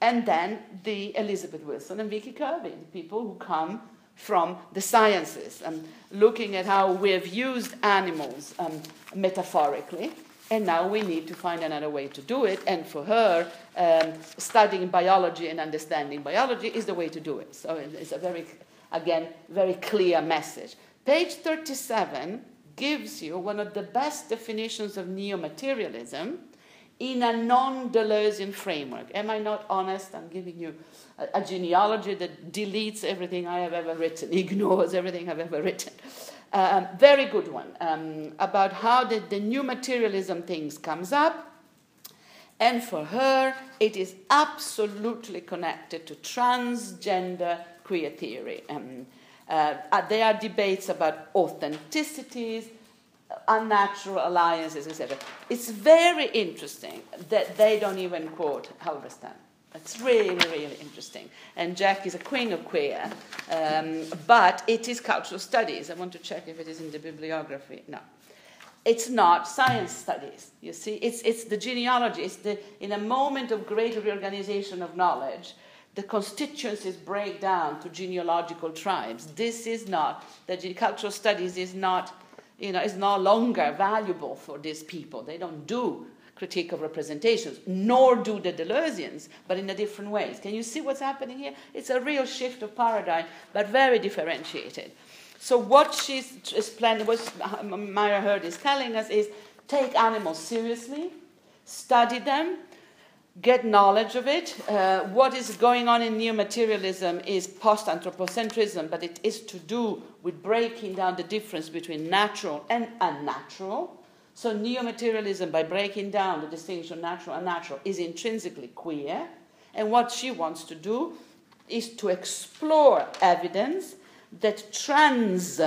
and then the Elizabeth Wilson and Vicky Kirby, the people who come from the sciences and looking at how we have used animals um, metaphorically. And now we need to find another way to do it. And for her, um, studying biology and understanding biology is the way to do it. So it's a very, again, very clear message. Page 37 gives you one of the best definitions of neo-materialism in a non-Deleuzian framework. Am I not honest? I'm giving you a, a, genealogy that deletes everything I have ever written, (laughs) ignores everything I've ever written. Um, very good one um, about how the, the new materialism things comes up. And for her, it is absolutely connected to transgender queer theory. Um, uh, uh, there are debates about authenticities, unnatural alliances, etc. It's very interesting that they don't even quote Halberstam. It's really, really interesting. And Jack is a queen of queer, um, but it is cultural studies. I want to check if it is in the bibliography. No. It's not science studies, you see. It's, it's the genealogy. It's the, in a moment of great reorganization of knowledge, the constituencies break down to genealogical tribes. This is not, the cultural studies is not, you know, is no longer valuable for these people. They don't do critique of representations, nor do the Deleuzians, but in a different ways. Can you see what's happening here? It's a real shift of paradigm, but very differentiated. So what she's planning, what Myra Hird is telling us is take animals seriously, study them, get knowledge of it. Uh, what is going on in neo materialism is post anthropocentrism, but it is to do with breaking down the difference between natural and unnatural. So, neo materialism, by breaking down the distinction natural and unnatural, is intrinsically queer. And what she wants to do is to explore evidence that trans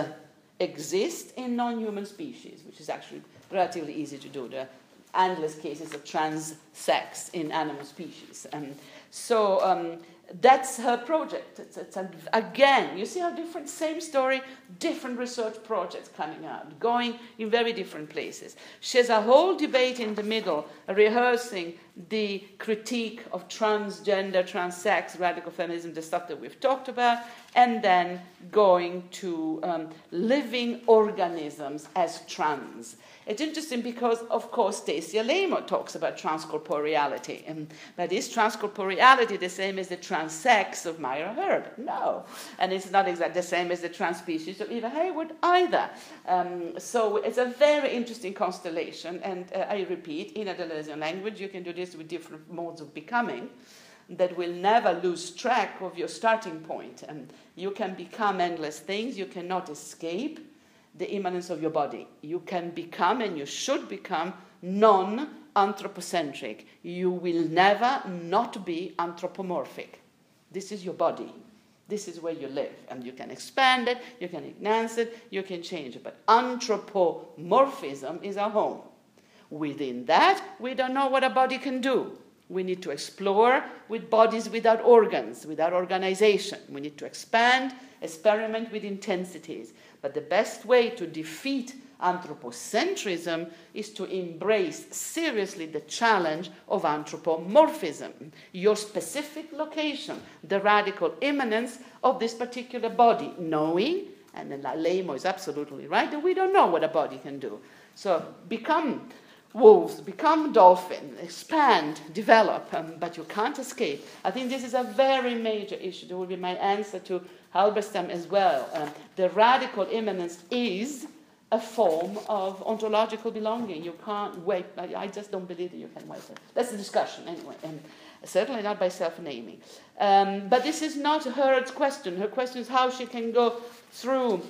exist in non human species, which is actually relatively easy to do. There are endless cases of trans sex in animal species. And so, um, that's her project. It's, it's a, again, you see how different, same story, different research projects coming out, going in very different places. She has a whole debate in the middle, rehearsing the critique of transgender, transsex, radical feminism, the stuff that we've talked about, and then going to um, living organisms as trans. It's interesting because, of course, Stacy Alaimo talks about transcorporeality. Um, but is transcorporeality the same as the transsex of Myra Hird? No. And it's not exactly the same as the trans species of Eva Hayward either. Um, so it's a very interesting constellation. And uh, I repeat, in a Deleuzian language, you can do this with different modes of becoming that will never lose track of your starting point. And you can become endless things, you cannot escape the immanence of your body. You can become and you should become non anthropocentric. You will never not be anthropomorphic. This is your body. This is where you live. And you can expand it, you can enhance it, you can change it. But anthropomorphism is our home. Within that, we don't know what a body can do. We need to explore with bodies without organs, without organization. We need to expand, experiment with intensities. But the best way to defeat anthropocentrism is to embrace seriously the challenge of anthropomorphism, your specific location, the radical immanence of this particular body, knowing, and Alaimo is absolutely right, that we don't know what a body can do. So become wolves, become dolphin, expand, develop, um, but you can't escape. I think this is a very major issue. That will be my answer to Halberstam as well. Um, the radical immanence is a form of ontological belonging. You can't wait. I, just don't believe that you can wait. That's the discussion, anyway, and certainly not by self naming. Um, but this is not her question. Her question is how she can go through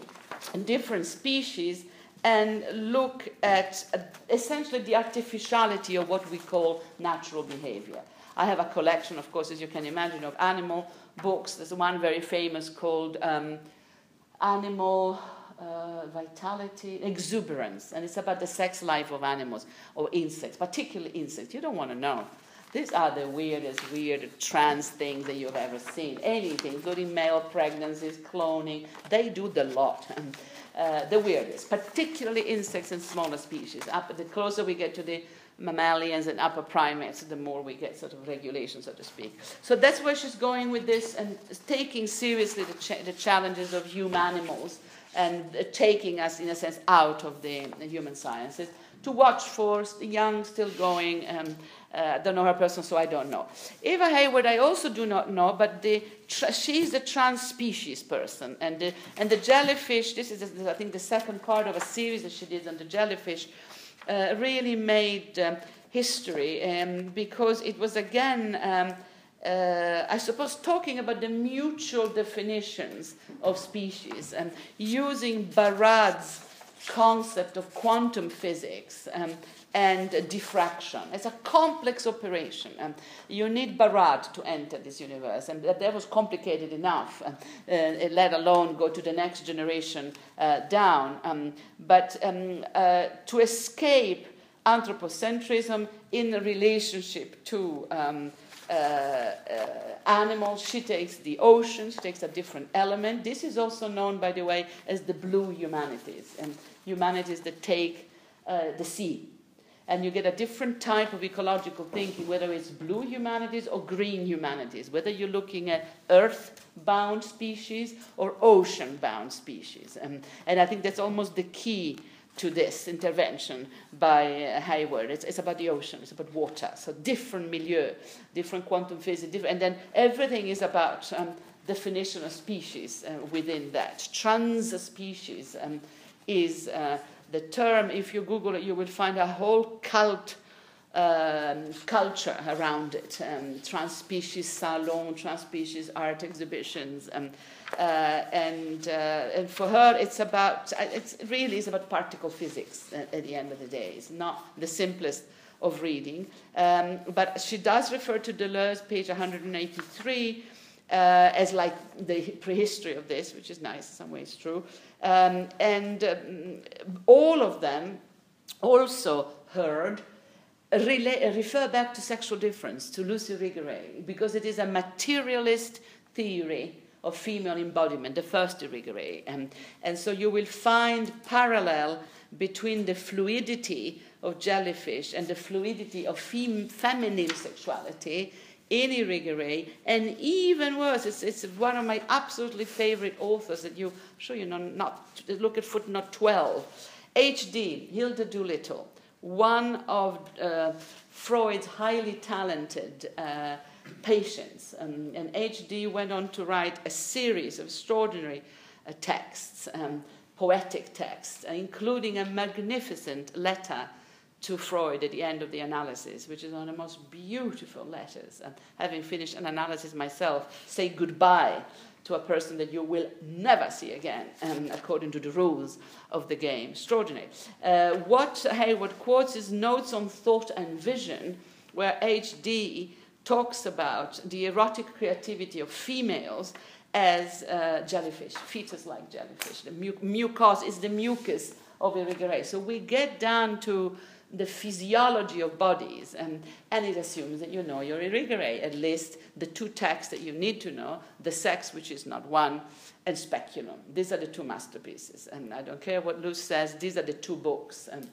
different species and look at essentially the artificiality of what we call natural behavior. I have a collection, of course, as you can imagine, of animal books. There's one very famous called um, Animal uh, Vitality, Exuberance, and it's about the sex life of animals or insects, particularly insects. You don't want to know. These are the weirdest, weird trans things that you've ever seen. Anything, including male pregnancies, cloning, they do the lot. (laughs) Uh, the weirdest, particularly insects and smaller species. Up, the closer we get to the mammalians and upper primates, the more we get sort of regulation, so to speak. So that's where she's going with this and taking seriously the, cha- the challenges of human animals and taking us, in a sense, out of the, human sciences to watch for the young still going. Um, uh, I don't know her person, so I don't know. Eva Hayward, I also do not know, but the, she's a trans species person. And the, and the jellyfish, this is, I think, the second part of a series that she did on the jellyfish uh, really made um, history um, because it was again, um, uh, I suppose, talking about the mutual definitions of species and using Barad's concept of quantum physics um, and diffraction. It's a complex operation. Um, you need Barad to enter this universe, and that, that was complicated enough, uh, uh, let alone go to the next generation uh, down. Um, but um, uh, to escape anthropocentrism in relationship to um, uh, uh, animals. She takes the ocean, she takes a different element. This is also known, by the way, as the blue humanities, and humanities that take the sea and you get a different type of ecological thinking, whether it's blue humanities or green humanities, whether you're looking at earth bound species or ocean bound species. And, and I think that's almost the key to this intervention by uh, Hayward. It's, it's about the ocean, it's about water, so different milieu, different quantum physics, different, and then everything is about um, definition of species uh, within that. Trans species um, is uh, the term, if you Google it, you will find a whole cult. Um, culture around it, um, trans-species salon, trans-species art exhibitions, um, uh, and, uh, and for her, it's about, it's really is about particle physics at, at, the end of the day. It's not the simplest of reading. Um, but she does refer to Deleuze, page 183, uh, as like the prehistory of this, which is nice, in some ways true. Um, and um, all of them also heard refer back to sexual difference, to Luce Irigaray, because it is a materialist theory of female embodiment, the first. And, and so you will find parallel between the fluidity of jellyfish and the fluidity of fem- feminine sexuality in Irigaray, and even worse, it's, it's one of my absolutely favorite authors that you, I'm sure you know, not, look at footnote 12. H.D., Hilda Doolittle, one of uh, Freud's highly talented uh, patients. Um, and H.D. went on to write a series of extraordinary uh, texts, um, poetic texts, including a magnificent letter to Freud at the end of the analysis, which is one of the most beautiful letters. And having finished an analysis myself, say goodbye to a person that you will never see again, um, according to the rules of the game. Extraordinary. Uh, what Hayward quotes is notes on thought and vision, where H.D talks about the erotic creativity of females as uh, jellyfish, fetus like jellyfish. The mu- mucus is the mucus of Irigaray. So we get down to the physiology of bodies, and, and it assumes that you know your Irigaray, at least the two texts that you need to know the sex, which is not one, and speculum. These are the two masterpieces. And I don't care what Luce says, these are the two books. And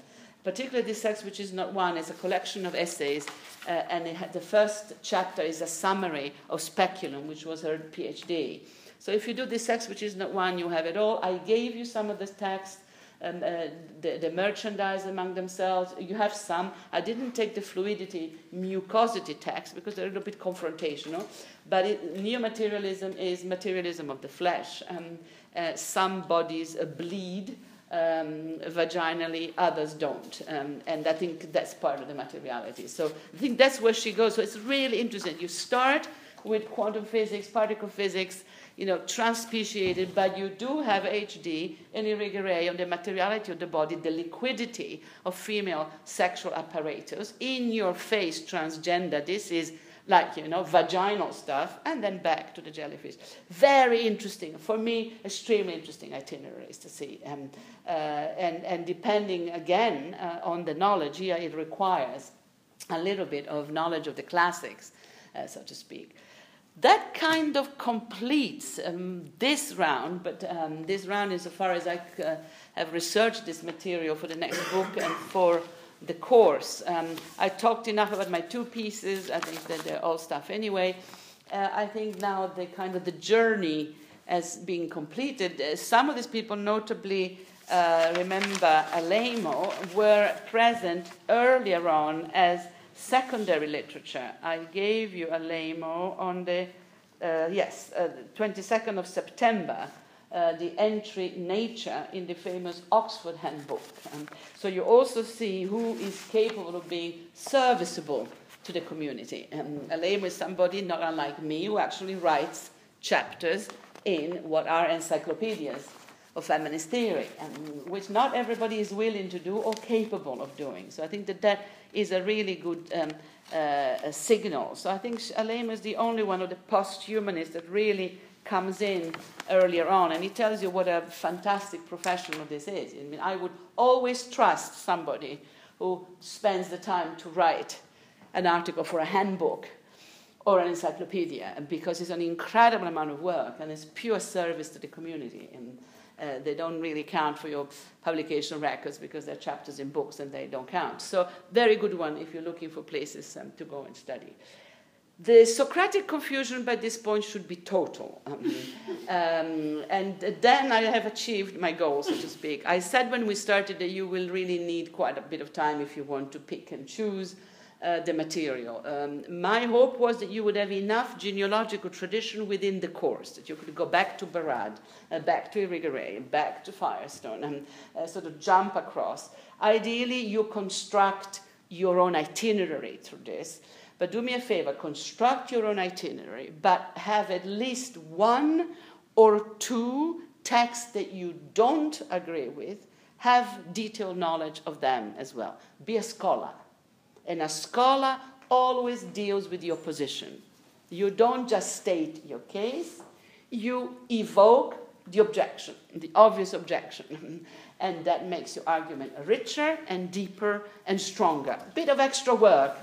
particularly the sex, which is not one, is a collection of essays, uh, and the first chapter is a summary of Speculum, which was her PhD. So if you do this text, which is not one, you have it all. I gave you some of the text, um, uh, the, the, merchandise among themselves. You have some. I didn't take the fluidity, mucosity text because they're a little bit confrontational. But it, neo-materialism is materialism of the flesh. Um, uh, some bodies uh, bleed um, vaginally, others don't. Um, and I think that's part of the materiality. So I think that's where she goes. So it's really interesting. You start with quantum physics, particle physics, you know, transspeciated, but you do have HD and Irigaray on the materiality of the body, the liquidity of female sexual apparatus, in your face transgender. This is like you know vaginal stuff and then back to the jellyfish. Very interesting. For me extremely interesting itineraries to see. Um, uh, and, and depending again uh, on the knowledge here it requires a little bit of knowledge of the classics uh, so to speak that kind of completes um, this round but um, this round insofar as i uh, have researched this material for the next book and for the course. Um, I talked enough about my two pieces. I think that they're all stuff anyway. Uh, I think now the kind of the journey as being completed. Uh, some of these people, notably, uh, remember Alaimo, were present earlier on as secondary literature. I gave you Alaimo on the uh, yes, 22nd uh, of September uh, the entry nature in the famous Oxford Handbook. Um, so you also see who is capable of being serviceable to the community. Um, Alaimo is somebody not unlike me who actually writes chapters in what are encyclopedias of feminist theory, um, which not everybody is willing to do or capable of doing. So I think that that is a really good um, uh, signal. So I think Alaimo is the only one of the post-humanists that really comes in earlier on and he tells you what a fantastic professional this is. I mean, I would always trust somebody who spends the time to write an article for a handbook or an encyclopedia because it's an incredible amount of work and it's pure service to the community. And uh, they don't really count for your publication records because they're chapters in books and they don't count. So, very good one if you're looking for places um, to go and study. the Socratic confusion by this point should be total. (laughs) Um, um, and then I have achieved my goal, so to speak. I said when we started that you will really need quite a bit of time if you want to pick and choose uh, the material. Um, my hope was that you would have enough genealogical tradition within the course, that you could go back to Barad, uh, back to Irigaray, back to Firestone, and uh, sort of jump across. Ideally, you construct your own itinerary through this but do me a favor, construct your own itinerary, but have at least one or two texts that you don't agree with, have detailed knowledge of them as well. Be a scholar. And a scholar always deals with your position. You don't just state your case, you evoke the objection, the obvious objection. (laughs) and that makes your argument richer and deeper and stronger. Bit of extra work,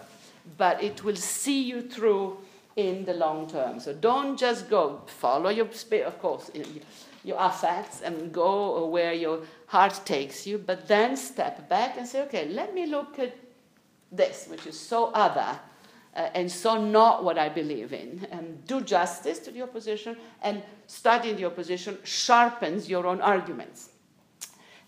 but it will see you through in the long term. So don't just go, follow your spirit, of course, your affects and go where your heart takes you, but then step back and say, okay, let me look at this, which is so other. Uh, and so not what I believe in. And do justice to the opposition, and studying the opposition sharpens your own arguments.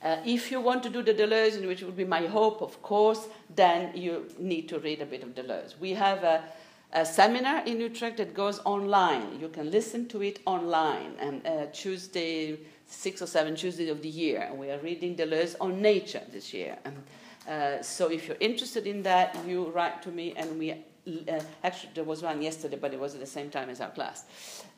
Uh, if you want to do the Deleuze, which would be my hope, of course, then you need to read a bit of Deleuze. We have a, a seminar in Utrecht that goes online. You can listen to it online, and uh, Tuesday, six or seven Tuesdays of the year. We are reading Deleuze on nature this year. Um, uh, so if you're interested in that, you write to me, and we uh, actually there was one yesterday, but it was at the same time as our class.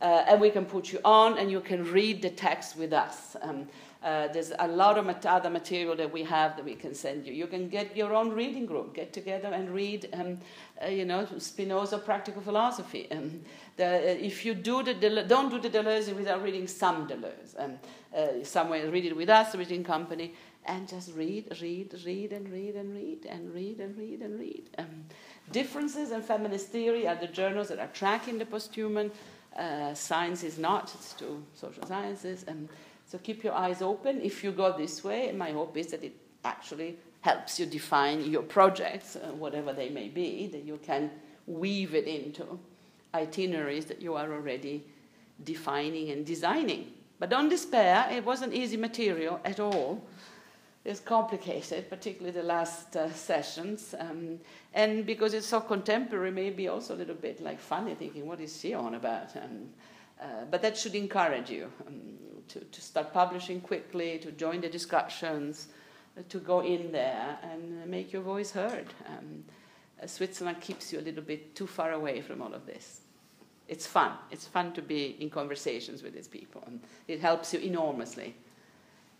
Uh, and we can put you on, and you can read the text with us. Um, uh, there's a lot of mat- other material that we have that we can send you. You can get your own reading group, get together and read, um, uh, you know, Spinoza practical philosophy. Um, the, if you do the don't do the Deleuze without reading some Deleuze, um, somewhere read it with us, reading company, and just read, read, read, and read, and read, and read, and read, and read. Um, differences in feminist theory are the journals that are tracking the posthuman. Uh, science is not; it's to social sciences. and. So keep your eyes open. If you go this way, my hope is that it actually helps you define your projects, uh, whatever they may be, that you can weave it into itineraries that you are already defining and designing. But don't despair, it wasn't easy material at all. It's complicated, particularly the last uh, sessions. Um, and because it's so contemporary, maybe also a little bit like funny, thinking, what is she on about? Um, uh, but that should encourage you. Um, to, to start publishing quickly, to join the discussions, uh, to go in there and make your voice heard. Um, uh, Switzerland keeps you a little bit too far away from all of this. It's fun. It's fun to be in conversations with these people, and it helps you enormously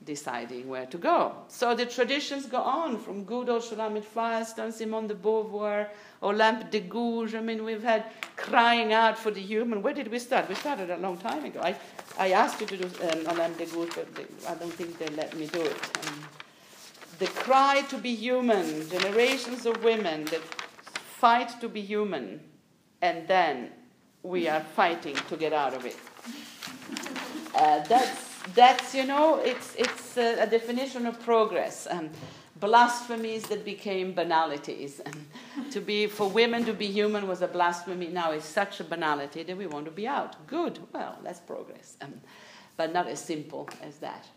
deciding where to go. So the traditions go on from good old Shulamith Firestone, Simone de Beauvoir, Olympe de Gouges. I mean, we've had crying out for the human. Where did we start? We started a long time ago. I, I asked you to do um, Olympe de Gouges, but they, I don't think they let me do it. Um, the cry to be human, generations of women that fight to be human, and then we are fighting to get out of it. Uh, that's that's, you know, it's, it's a, definition of progress. Um, blasphemies that became banalities. And to be, for women to be human was a blasphemy. Now it's such a banality that we want to be out. Good. Well, that's progress. Um, but not as simple as that.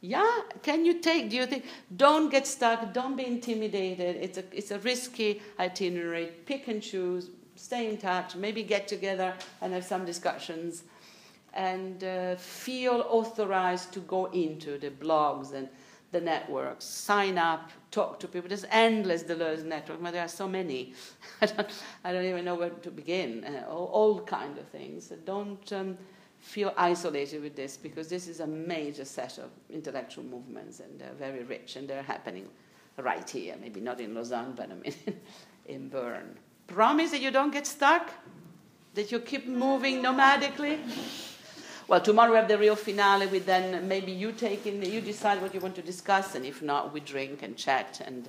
Yeah, can you take, do you think, don't get stuck, don't be intimidated. It's a, it's a risky itinerary. Pick and choose, stay in touch, maybe get together and have some discussions and uh, feel authorized to go into the blogs and the networks, sign up, talk to people. There's endless Deleuze network, but there are so many. (laughs) I, don't, I don't even know where to begin. Uh, all, all kind of things. Don't um, feel isolated with this because this is a major set of intellectual movements and they're very rich and they're happening right here. Maybe not in Lausanne, but I mean (laughs) in Bern. Promise that you don't get stuck, that you keep moving nomadically. Well, tomorrow we have the real finale. We then maybe you take in, you decide what you want to discuss, and if not, we drink and chat, and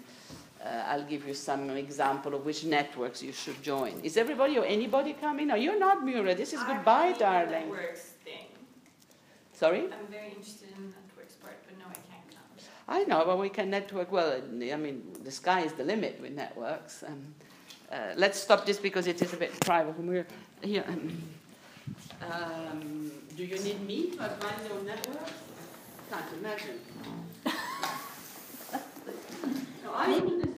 uh, I'll give you some example of which networks you should join. Is everybody or anybody coming? No, you're not, Mura. This is goodbye, darling. Networks thing. Sorry. I'm very interested in networks part, but no, I can't come. I know, but we can network. Well, I mean, the sky is the limit with networks. Um, uh, let's stop this because it is a bit private. We're here. Um, do you need me to advise your network? Can't imagine. no, (laughs) I